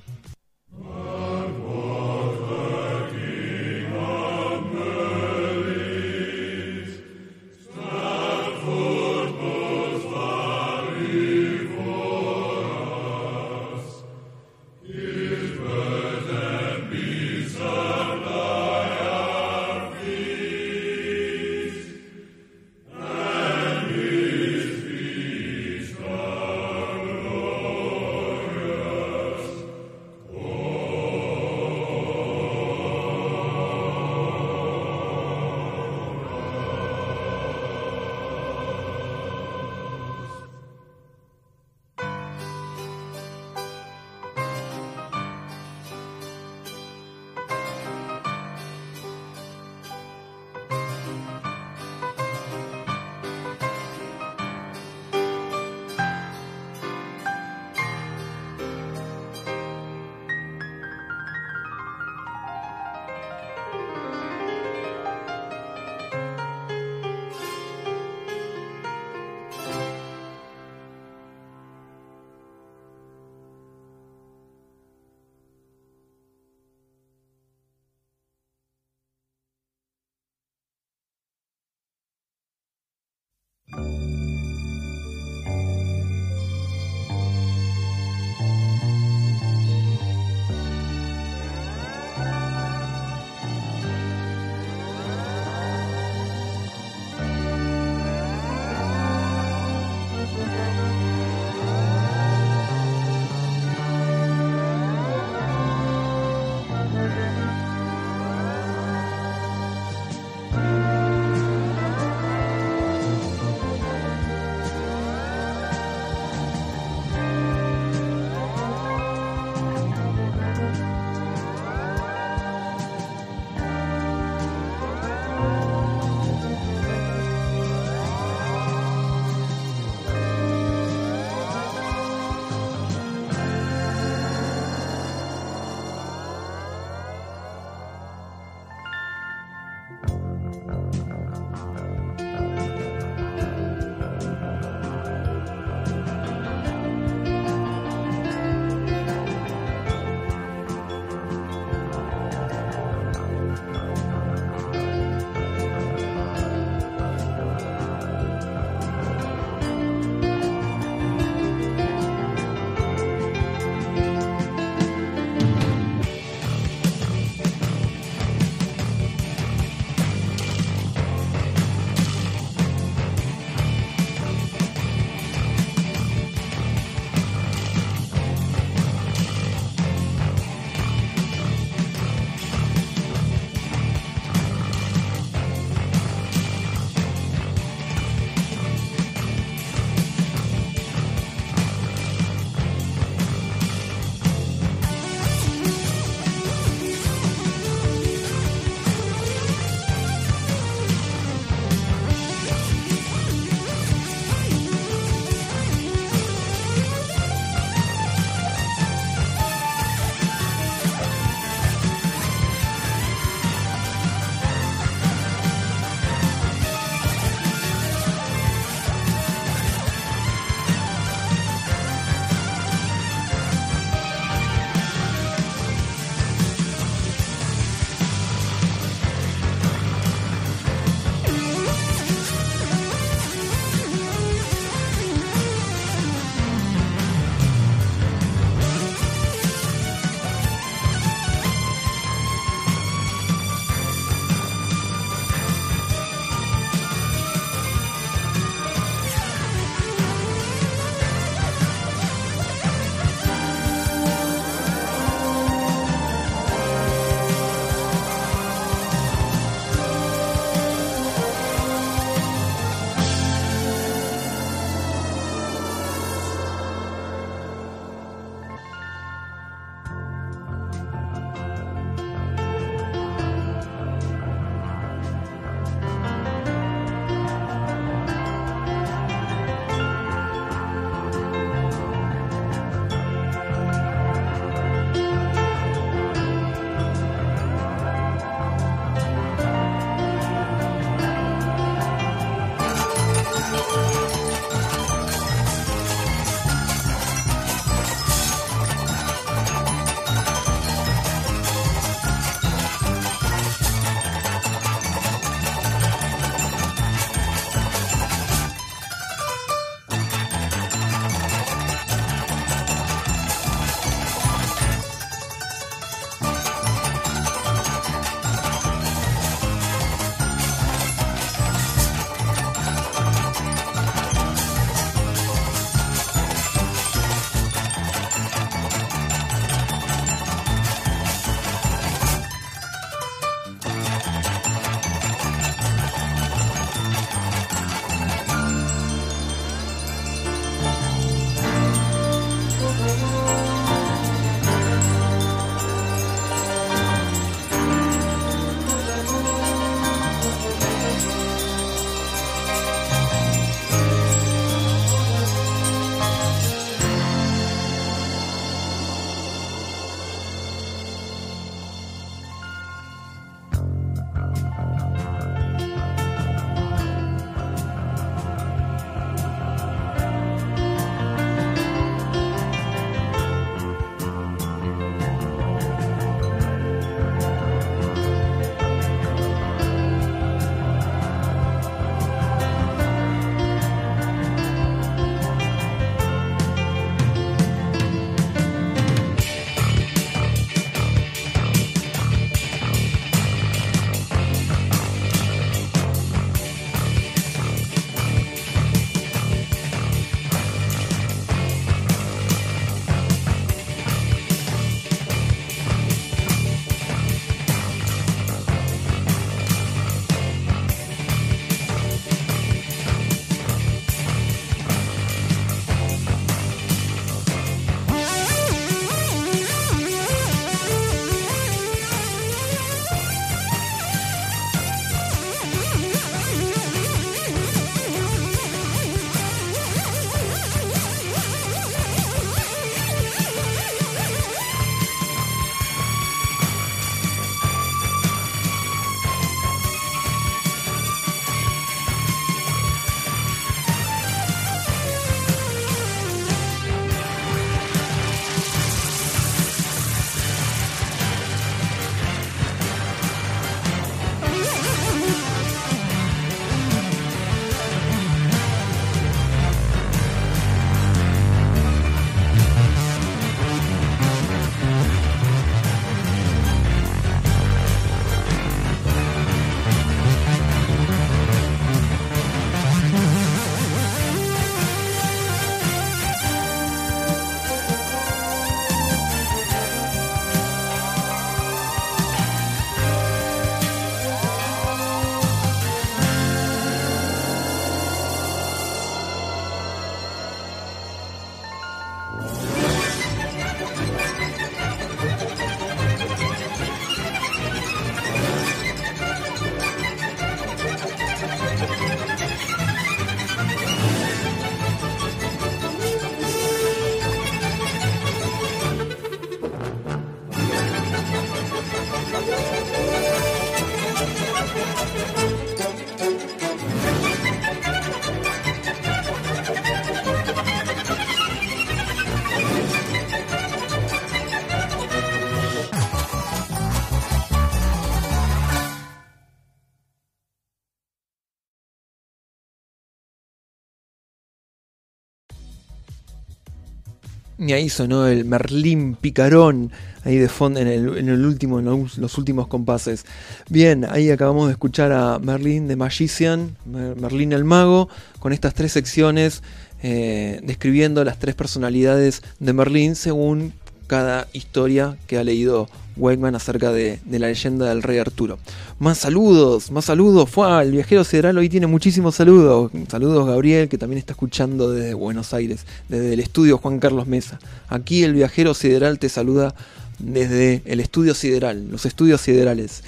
Y ahí sonó el Merlín Picarón, ahí de fondo en el, en el último, los, últimos compases. Bien, ahí acabamos de escuchar a Merlín de Magician, Mer- Merlín el Mago, con estas tres secciones eh, describiendo las tres personalidades de Merlín según cada historia que ha leído Wakeman acerca de, la leyenda del rey Arturo. Más saludos, más saludos. Fue el viajero sideral hoy tiene muchísimos saludos. Saludos Gabriel, que también está escuchando desde Buenos Aires, desde el estudio Juan Carlos Mesa. Aquí el viajero sideral te saluda desde el estudio sideral, los estudios siderales.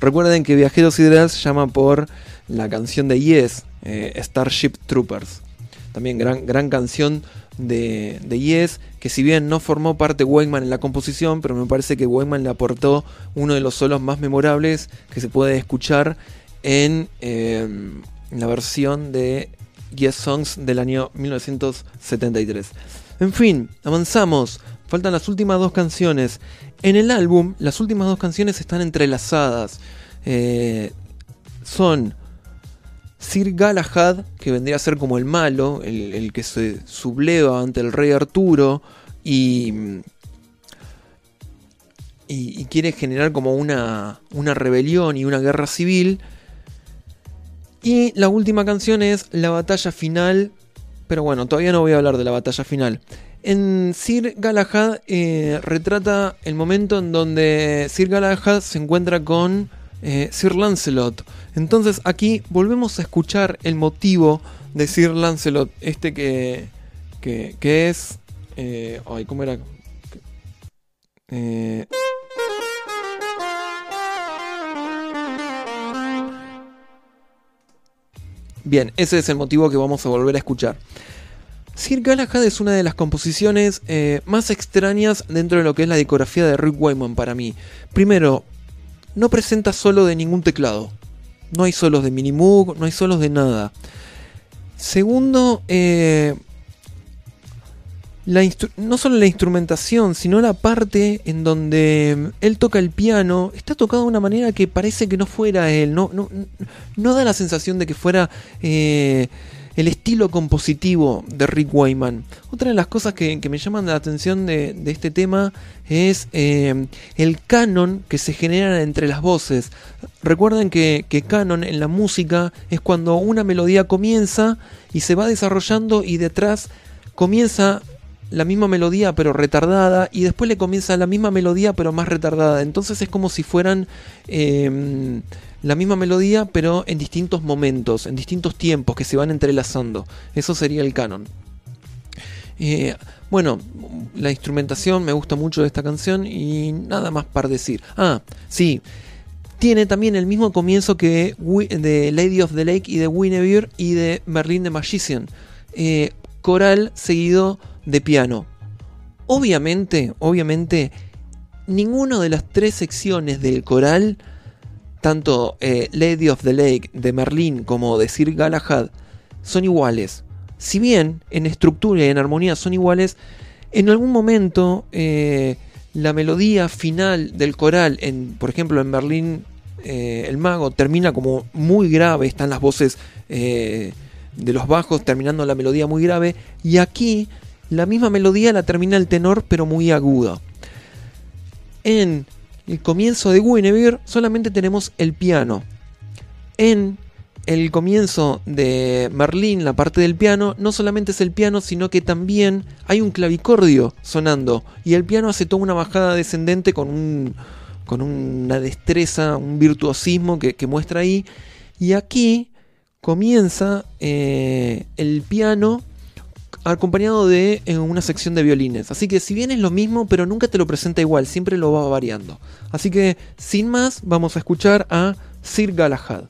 Recuerden que Viajero Sideral se llama por la canción de Yes, eh, Starship Troopers. También gran, gran canción de, de Yes, que si bien no formó parte Wakeman en la composición, pero me parece que Wakeman le aportó uno de los solos más memorables que se puede escuchar en, en la versión de Yes Songs del año 1973. En fin, avanzamos. Faltan las últimas dos canciones. En el álbum, las últimas dos canciones están entrelazadas. Eh, son Sir Galahad, que vendría a ser como el malo, el, que se subleva ante el rey Arturo y, y, y quiere generar como una, una rebelión y una guerra civil. Y la última canción es la batalla final, pero bueno, todavía no voy a hablar de la batalla final. En Sir Galahad eh, retrata el momento en donde Sir Galahad se encuentra con eh, Sir Lancelot. Entonces aquí volvemos a escuchar el motivo de Sir Lancelot, este que, que, es... eh, ay, ¿cómo era? Eh, Bien, ese es el motivo que vamos a volver a escuchar. Sir Galahad es una de las composiciones más extrañas dentro de lo que es la discografía de Rick Wyman para mí. Primero, no presenta solo de ningún teclado. No hay solos de Minimoog, no hay solos de nada. Segundo, eh, no solo la instrumentación, sino la parte en donde mm, él toca el piano, está tocado de una manera que parece que no fuera él, no da la sensación de que fuera eh, el estilo compositivo de Rick Wyman. Otra de las cosas que, me llaman la atención de, este tema es eh, el canon que se genera entre las voces. Recuerden que canon en la música es cuando una melodía comienza y se va desarrollando y detrás comienza la misma melodía pero retardada y después le comienza la misma melodía pero más retardada. Entonces es como si fueran eh, la misma melodía pero en distintos momentos, en distintos tiempos que se van entrelazando. Eso sería el canon. Eh, bueno, la instrumentación me gusta mucho de esta canción y nada más para decir. Ah, sí. Tiene también el mismo comienzo que de Lady of the Lake y de Guinevere y de Merlin the Magician. Eh, coral seguido de piano. Obviamente, obviamente, ninguna de las tres secciones del coral, tanto eh, Lady of the Lake de Merlin como de Sir Galahad, son iguales. Si bien en estructura y en armonía son iguales, en algún momento eh, la melodía final del coral, en, por ejemplo en Merlin eh, el mago, termina como muy grave, están las voces de los bajos terminando la melodía muy grave, y aquí la misma melodía la termina el tenor pero muy aguda. En el comienzo de Guinevere solamente tenemos el piano. En el comienzo de Merlin, la parte del piano, no solamente es el piano, sino que también hay un clavicordio sonando. Y el piano hace toda una bajada descendente con, un, con una destreza, un virtuosismo que, que muestra ahí. Y aquí comienza eh, el piano acompañado de eh, una sección de violines. Así que si bien es lo mismo, pero nunca te lo presenta igual, siempre lo va variando. Así que sin más, vamos a escuchar a Sir Galahad.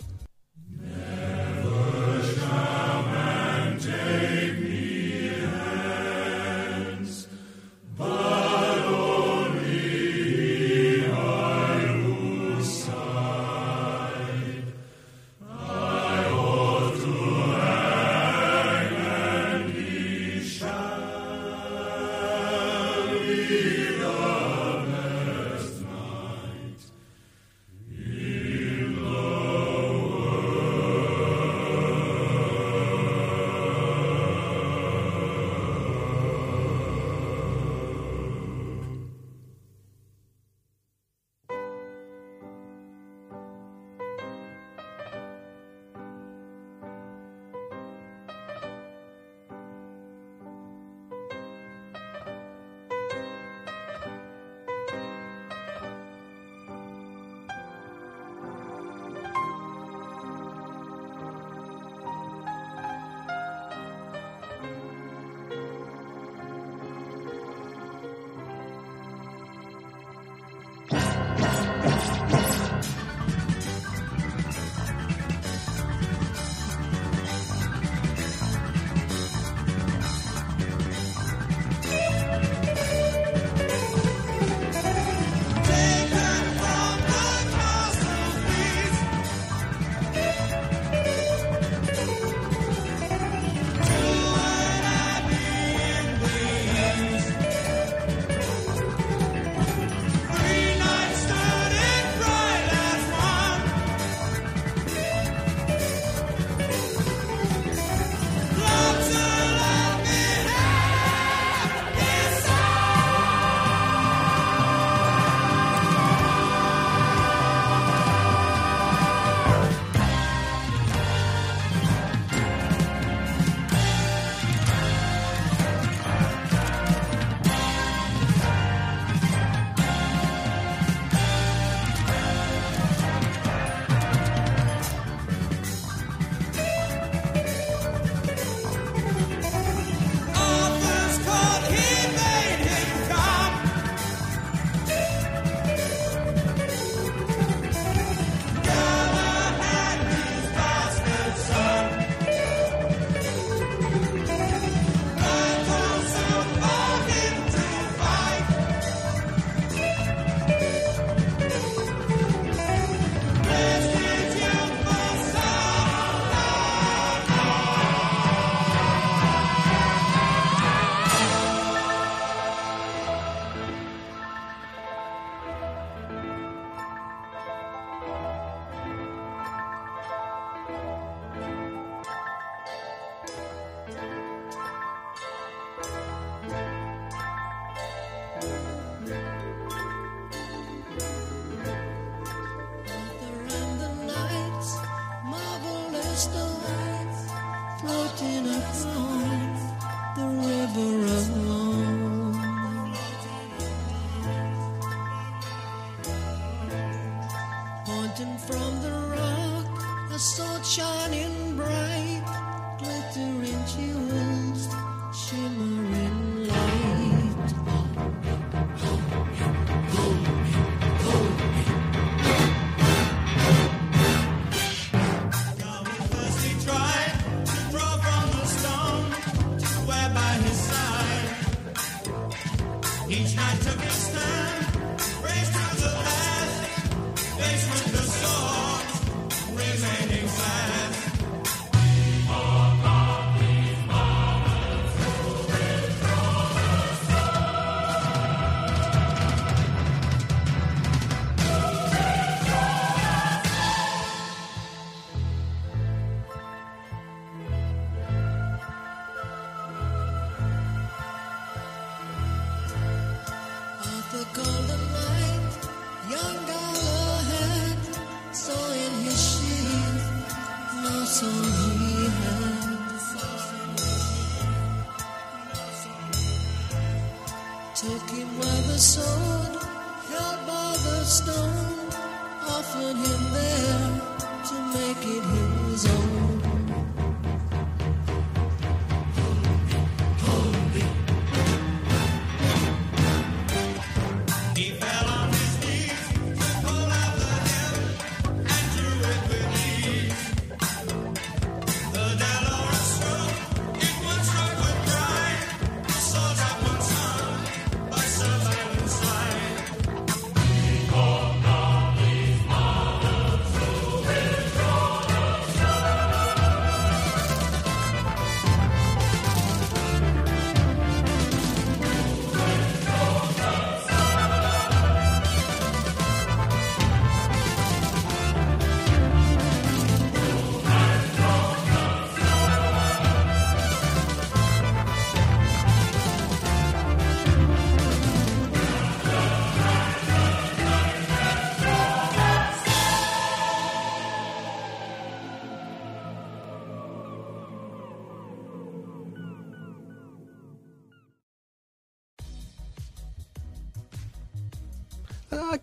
took his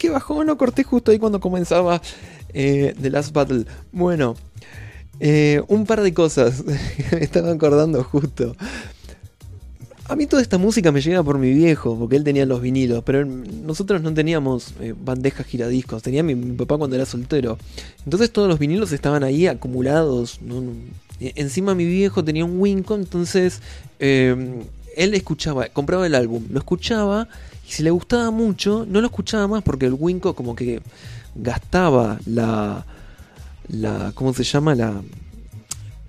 qué bajón, corté justo ahí cuando comenzaba eh, The Last Battle. Bueno, eh, un par de cosas. me estaba acordando justo. A mí toda esta música me llega por mi viejo, porque él tenía los vinilos, pero nosotros no teníamos eh, bandejas giradiscos, tenía mi, papá cuando era soltero. Entonces todos los vinilos estaban ahí acumulados. ¿no? Encima mi viejo tenía un Winco, entonces eh, él escuchaba, compraba el álbum, lo escuchaba y si le gustaba mucho, no lo escuchaba más porque el Winco como que gastaba la, la ¿cómo se llama? La,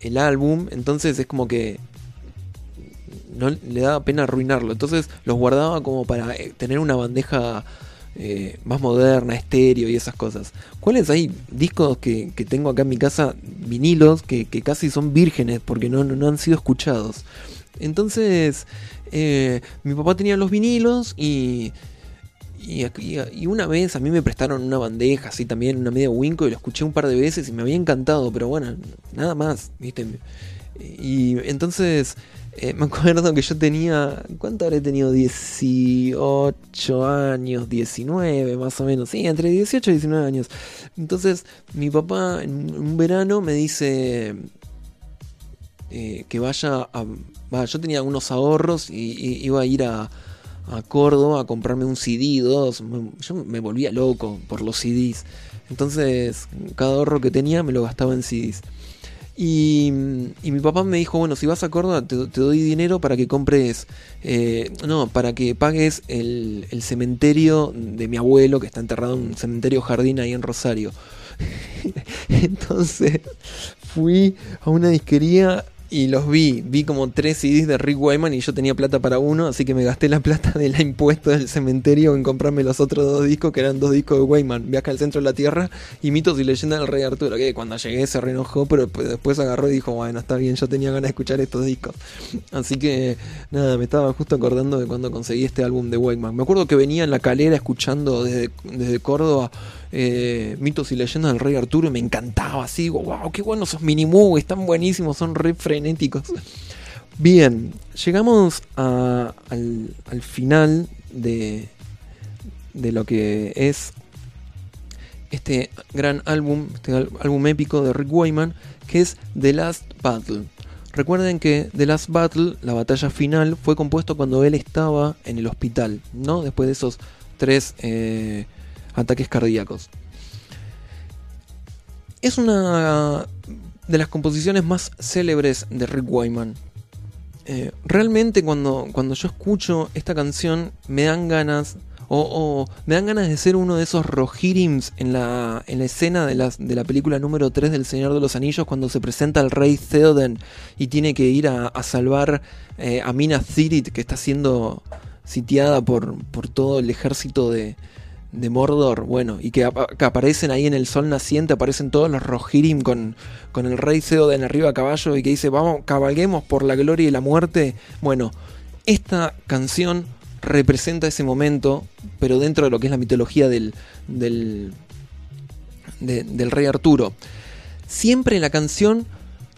el álbum, entonces es como que no le daba pena arruinarlo. Entonces los guardaba como para eh, tener una bandeja eh, más moderna, estéreo y esas cosas. ¿Cuáles hay discos que, que tengo acá en mi casa, vinilos, que, que casi son vírgenes porque no, no, no, han sido escuchados? Entonces, eh, mi papá tenía los vinilos y, una vez a mí me prestaron una bandeja, así también, una media Winco, y lo escuché un par de veces y me había encantado, pero bueno, nada más, ¿viste? Y entonces eh, me acuerdo que yo tenía. ¿Cuánto habré tenido? 18 años, 19 más o menos. Sí, entre 18 y 19 años. Entonces, mi papá en un verano me dice eh, que vaya a. Yo tenía unos ahorros y, iba a ir a, Córdoba a comprarme un CD, dos. Yo me volvía loco por los CDs. Entonces, cada ahorro que tenía me lo gastaba en CDs. Y, mi papá me dijo, bueno, si vas a Córdoba te, te doy dinero para que compres, eh, no, para que pagues el, el, cementerio de mi abuelo que está enterrado en un cementerio jardín ahí en Rosario. Entonces fui a una disquería y los vi, vi como tres CDs de Rick Wyman y yo tenía plata para uno, así que me gasté la plata de la impuesto del cementerio en comprarme los otros dos discos, que eran dos discos de Wyman, Viaja al centro de la Tierra y Mitos y Leyendas del Rey Arturo, que cuando llegué se reenojó, pero después agarró y dijo, bueno, está bien, yo tenía ganas de escuchar estos discos. Así que nada, me estaba justo acordando de cuando conseguí este álbum de Wyman. Me acuerdo que venía en la calera escuchando desde, desde Córdoba eh, mitos y leyendas del rey Arturo y me encantaba así, wow, qué buenos esos mini están buenísimos, son re frenéticos. Bien, llegamos al, al, final de, de lo que es este gran álbum, este álbum épico de Rick Wyman, que es The Last Battle. Recuerden que The Last Battle, la batalla final, fue compuesto cuando él estaba en el hospital, ¿no? Después de esos tres eh, ataques cardíacos. Es una de las composiciones más célebres de Rick Wyman. Eh, realmente cuando, cuando yo escucho esta canción me dan ganas o, me dan ganas de ser uno de esos Rohirrims en la, en la escena de, las, de la película número 3 del Señor de los Anillos cuando se presenta el rey Theoden y tiene que ir a, a salvar eh, a Minas Tirith que está siendo sitiada por, por todo el ejército de, de Mordor, bueno, y que, que, aparecen ahí en el sol naciente, aparecen todos los Rohirrim con, con el rey Theoden arriba a caballo y que dice, vamos, cabalguemos por la gloria y la muerte. Bueno, esta canción representa ese momento, pero dentro de lo que es la mitología del, del, de, del rey Arturo. Siempre la canción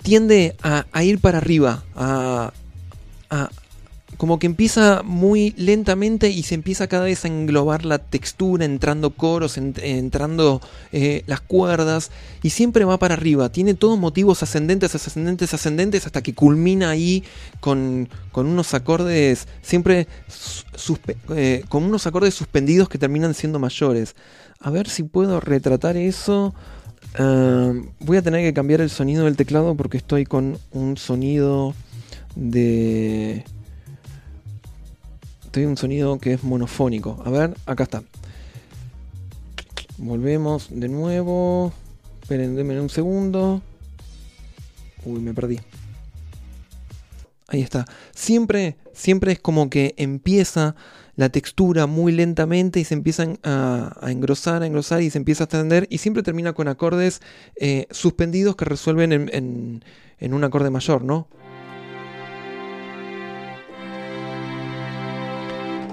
tiende a, a ir para arriba, a, a, como que empieza muy lentamente y se empieza cada vez a englobar la textura, entrando coros, en, entrando eh, las cuerdas, y siempre va para arriba. Tiene todos motivos ascendentes, ascendentes, ascendentes, hasta que culmina ahí con, unos acordes, siempre eh, con unos acordes suspendidos que terminan siendo mayores. A ver si puedo retratar eso. Uh, voy a tener que cambiar el sonido del teclado porque estoy con un sonido de estoy un sonido que es monofónico. A ver, acá está. Volvemos de nuevo. Esperen, denme un segundo. Uy, me perdí. Ahí está. Siempre, siempre es como que empieza la textura muy lentamente y se empiezan a, engrosar, a engrosar y se empieza a extender y siempre termina con acordes eh, suspendidos que resuelven en, en, en un acorde mayor, ¿no?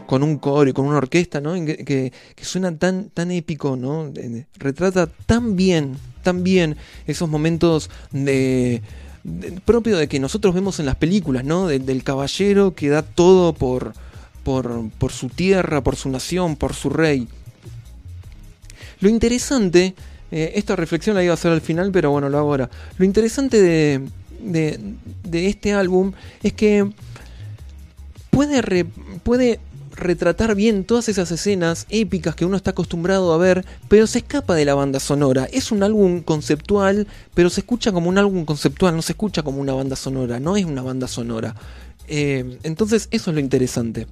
Con un coro y con una orquesta, ¿no? Que, que, suena tan, tan épico, ¿no? Retrata tan bien, tan bien esos momentos de, de propio de que nosotros vemos en las películas, ¿no? De, del caballero que da todo por, por, por su tierra, por su nación, por su rey. Lo interesante, eh, esta reflexión la iba a hacer al final, pero bueno, lo hago ahora. Lo interesante de, de- de este álbum es que puede, re- puede retratar bien todas esas escenas épicas que uno está acostumbrado a ver, pero se escapa de la banda sonora. Es un álbum conceptual, pero se escucha como un álbum conceptual, no se escucha como una banda sonora, no es una banda sonora. Eh, entonces eso es lo interesante.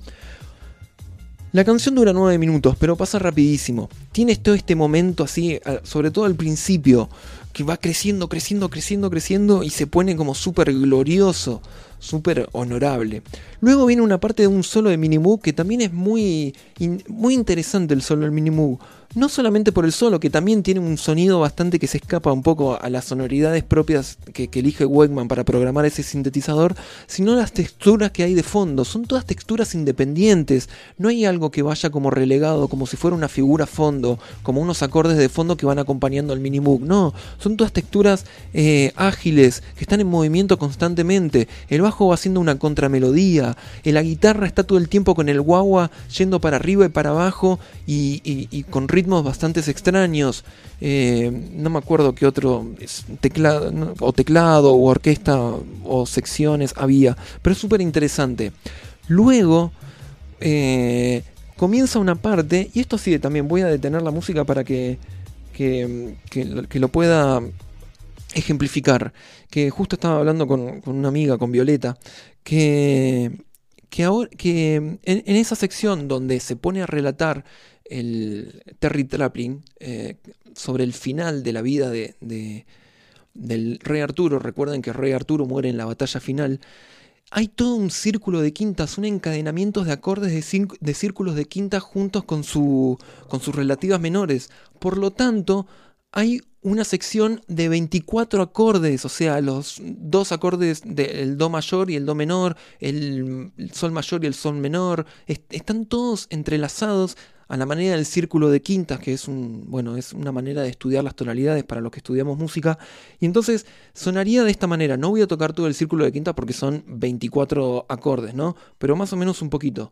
La canción dura 9 minutos, pero pasa rapidísimo. Tienes todo este momento así, sobre todo al principio, que va creciendo, creciendo, creciendo, creciendo y se pone como súper glorioso, súper honorable. Luego viene una parte de un solo de Minimoog que también es muy, muy interesante el solo del Minimoog. No solamente por el solo, que también tiene un sonido bastante que se escapa un poco a las sonoridades propias que, elige Wegman para programar ese sintetizador, sino las texturas que hay de fondo. Son todas texturas independientes. No hay algo que vaya como relegado, como si fuera una figura fondo, como unos acordes de fondo que van acompañando al Minimoog. No, son todas texturas eh, ágiles, que están en movimiento constantemente. El bajo va haciendo una contramelodía. eh, La guitarra está todo el tiempo con el guagua yendo para arriba y para abajo y, y- y con ritmos bastante extraños. Eh, no me acuerdo qué otro teclado, o teclado, o orquesta, o secciones había, pero es súper interesante. Luego eh, comienza una parte, y esto sí, también voy a detener la música para que, que, que lo- pueda ejemplificar. Que justo estaba hablando con, con una amiga, con Violeta, que, que, ahora, que en esa sección donde se pone a relatar el Terry Traplin eh, sobre el final de la vida de, de- del rey Arturo, recuerden que el rey Arturo muere en la batalla final, hay todo un círculo de quintas, un encadenamiento de acordes de, de círculos de quintas juntos con, su, con sus relativas menores. Por lo tanto, hay una sección de 24 acordes, o sea, los dos acordes del Do mayor y el Do menor, el, Sol mayor y el Sol menor, est- están todos entrelazados a la manera del círculo de quintas, que es un, bueno, es una manera de estudiar las tonalidades para los que estudiamos música. Y entonces sonaría de esta manera. No voy a tocar todo el círculo de quintas porque son 24 acordes, ¿no? Pero más o menos un poquito.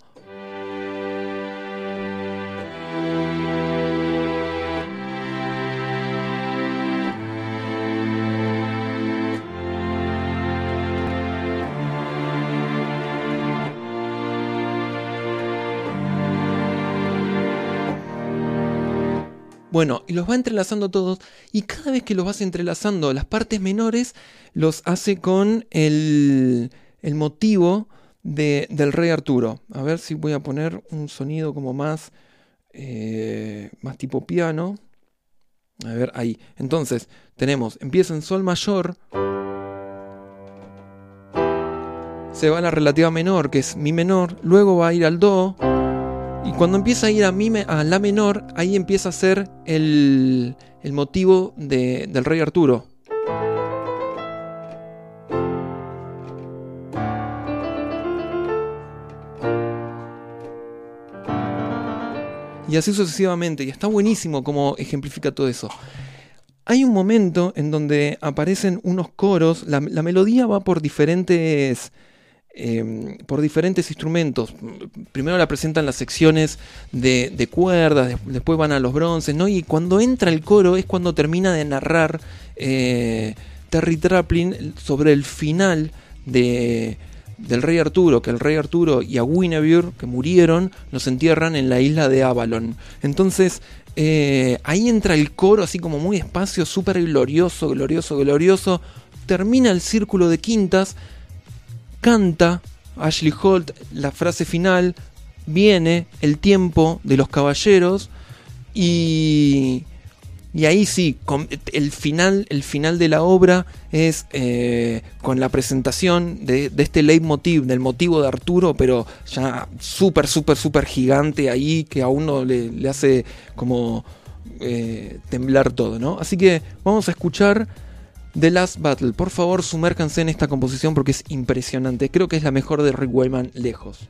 Bueno, y los va entrelazando todos, y cada vez que los vas entrelazando, las partes menores los hace con el, el motivo de- del rey Arturo. A ver si voy a poner un sonido como más, eh, más tipo piano. A ver, ahí. Entonces, tenemos, empieza en sol mayor, se va a la relativa menor, que es mi menor, luego va a ir al do, y cuando empieza a ir a, la menor, ahí empieza a ser el, el motivo de- del rey Arturo. Y así sucesivamente. Y está buenísimo cómo ejemplifica todo eso. Hay un momento en donde aparecen unos coros. La, la melodía va por diferentes. Eh, por diferentes instrumentos. Primero la presentan las secciones de, cuerdas, des- después van a los bronces, ¿no? Y cuando entra el coro es cuando termina de narrar eh, Terry Traplin sobre el final de, del rey Arturo, que el rey Arturo y a Guinevere, que murieron, los entierran en la isla de Avalon. Entonces, eh, ahí entra el coro así como muy espacio, súper glorioso, glorioso, glorioso. Termina el círculo de quintas, canta Ashley Holt la frase final, viene el tiempo de los caballeros y, y ahí sí, el final, el final de la obra es eh, con la presentación de, de este leitmotiv, del motivo de Arturo, pero ya súper, súper, súper gigante ahí que a uno le, le hace como eh, temblar todo, ¿no? Así que vamos a escuchar The Last Battle. Por favor, sumércanse en esta composición porque es impresionante. Creo que es la mejor de Rick Wayman lejos.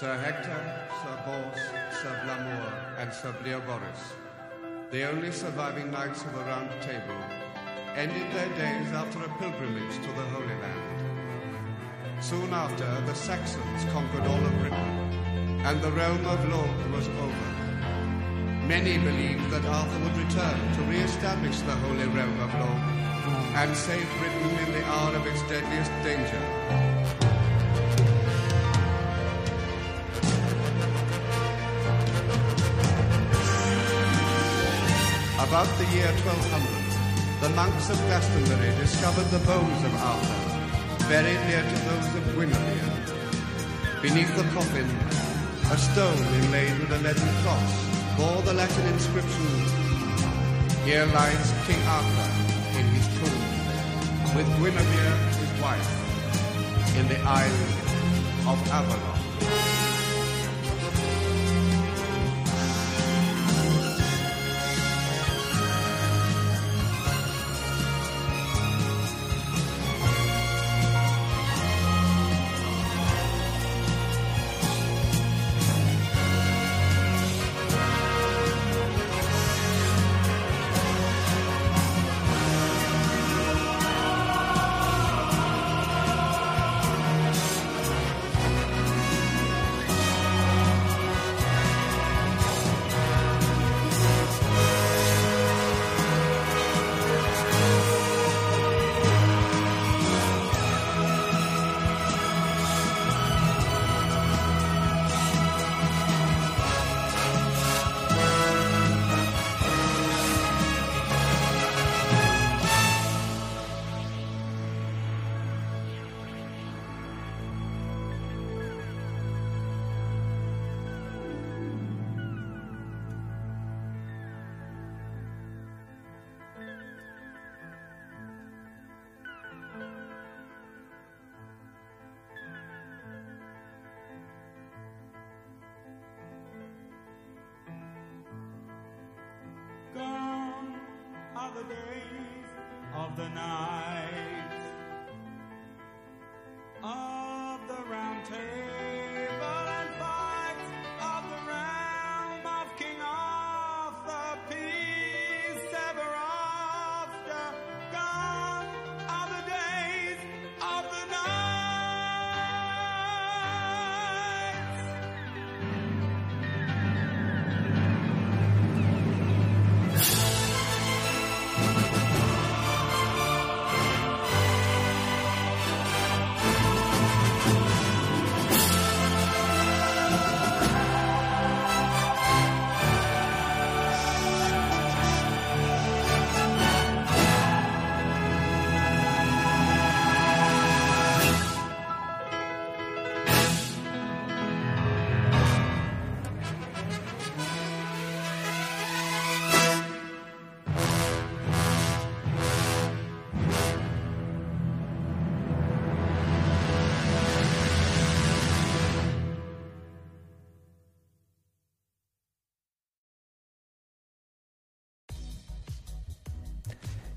Sir Hector, Sir Bors, Sir Blamour, and Sir Bleogoris, the only surviving knights of the Round Table, ended their days after a pilgrimage to the Holy Land. Soon after, the Saxons conquered all of Britain, and the realm of Lorne was over. Many believed that Arthur would return to re-establish the Holy Realm of Lorne and save Britain in the hour of its deadliest danger. About the year 1200, the monks of Glastonbury discovered the bones of Arthur, very near to those of Guinevere. Beneath the coffin, a stone inlaid with a leaden cross bore the Latin inscription, Here lies King Arthur in his tomb, with Guinevere his wife, in the isle of Avalon.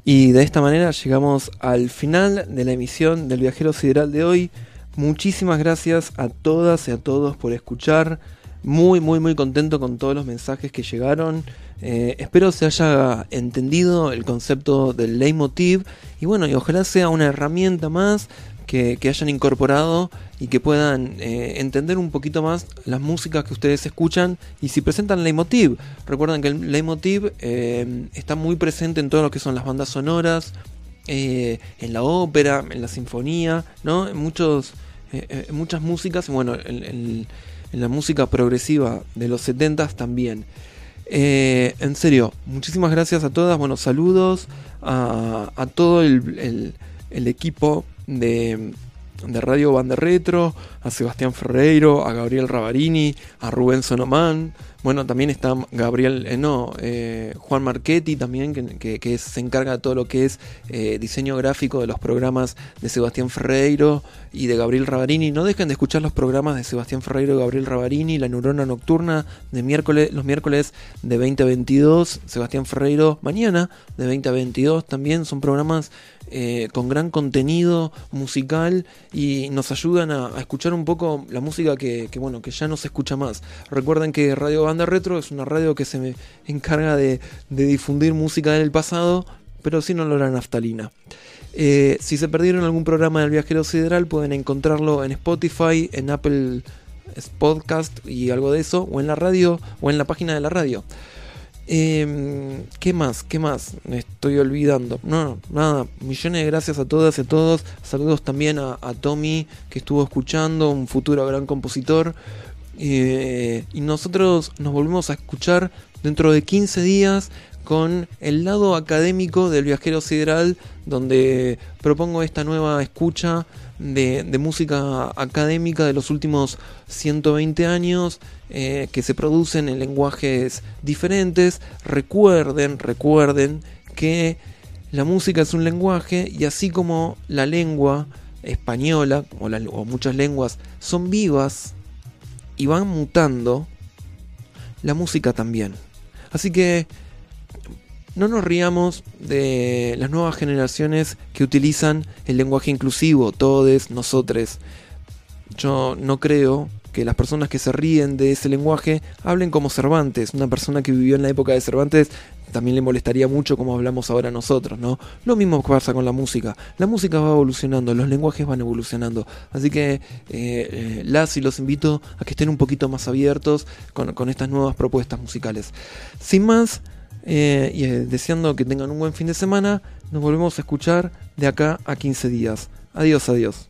Y de esta manera llegamos al final de la emisión del Viajero Sideral de hoy. Muchísimas gracias a todas y a todos por escuchar. Muy, muy, muy contento con todos los mensajes que llegaron. Eh, espero se haya entendido el concepto del leitmotiv. Y bueno, y ojalá sea una herramienta más que, hayan incorporado y que puedan eh, entender un poquito más las músicas que ustedes escuchan y si presentan leitmotiv. Recuerden que el leitmotiv eh, está muy presente en todo lo que son las bandas sonoras, eh, en la ópera, en la sinfonía, ¿no? En, muchos, en muchas músicas, bueno, en, la música progresiva de los 70s también. En serio, muchísimas gracias a todas. Bueno, saludos a, todo el equipo de, de Radio Banda Retro, a Sebastián Ferreiro, a Gabriel Ravarini, a Rubén Sonomán, Bueno, también está Gabriel, eh, no, eh, Juan Marchetti también, que, que- se encarga de todo lo que es eh, diseño gráfico de los programas de Sebastián Ferreiro y de Gabriel Ravarini. No dejen de escuchar los programas de Sebastián Ferreiro y Gabriel Ravarini, La Neurona Nocturna, de miércoles, los miércoles de 20 a 22, Sebastián Ferreiro mañana de 20 a 22 también son programas eh, con gran contenido musical y nos ayudan a, escuchar un poco la música que, bueno que ya no se escucha más. Recuerden que Radio Banda Retro es una radio que se me encarga de, de difundir música del pasado, pero sin olor a naftalina. Eh, si se perdieron algún programa del Viajero Sideral pueden encontrarlo en Spotify, en Apple Podcast y algo de eso, o en la radio, o en la página de la radio. Eh, ¿Qué más? ¿Qué más? Me estoy olvidando. No, nada. Millones de gracias a todas y a todos. Saludos también a, a Tommy, que estuvo escuchando, un futuro gran compositor. Eh, y nosotros nos volvemos a escuchar dentro de 15 días con el lado académico del viajero sideral, donde propongo esta nueva escucha de, música académica de los últimos 120 años, eh, que se producen en lenguajes diferentes. Recuerden, recuerden que la música es un lenguaje y así como la lengua española o, la- o muchas lenguas son vivas y van mutando, la música también. Así que no nos riamos de las nuevas generaciones que utilizan el lenguaje inclusivo, todes, nosotres. Yo no creo que las personas que se ríen de ese lenguaje hablen como Cervantes. Una persona que vivió en la época de Cervantes también le molestaría mucho como hablamos ahora nosotros, ¿no? Lo mismo pasa con la música. La música va evolucionando, los lenguajes van evolucionando. Así que eh, eh, las y los invito a que estén un poquito más abiertos con, con estas nuevas propuestas musicales. Sin más, eh, y eh, deseando que tengan un buen fin de semana, nos volvemos a escuchar de acá a 15 días. Adiós, adiós.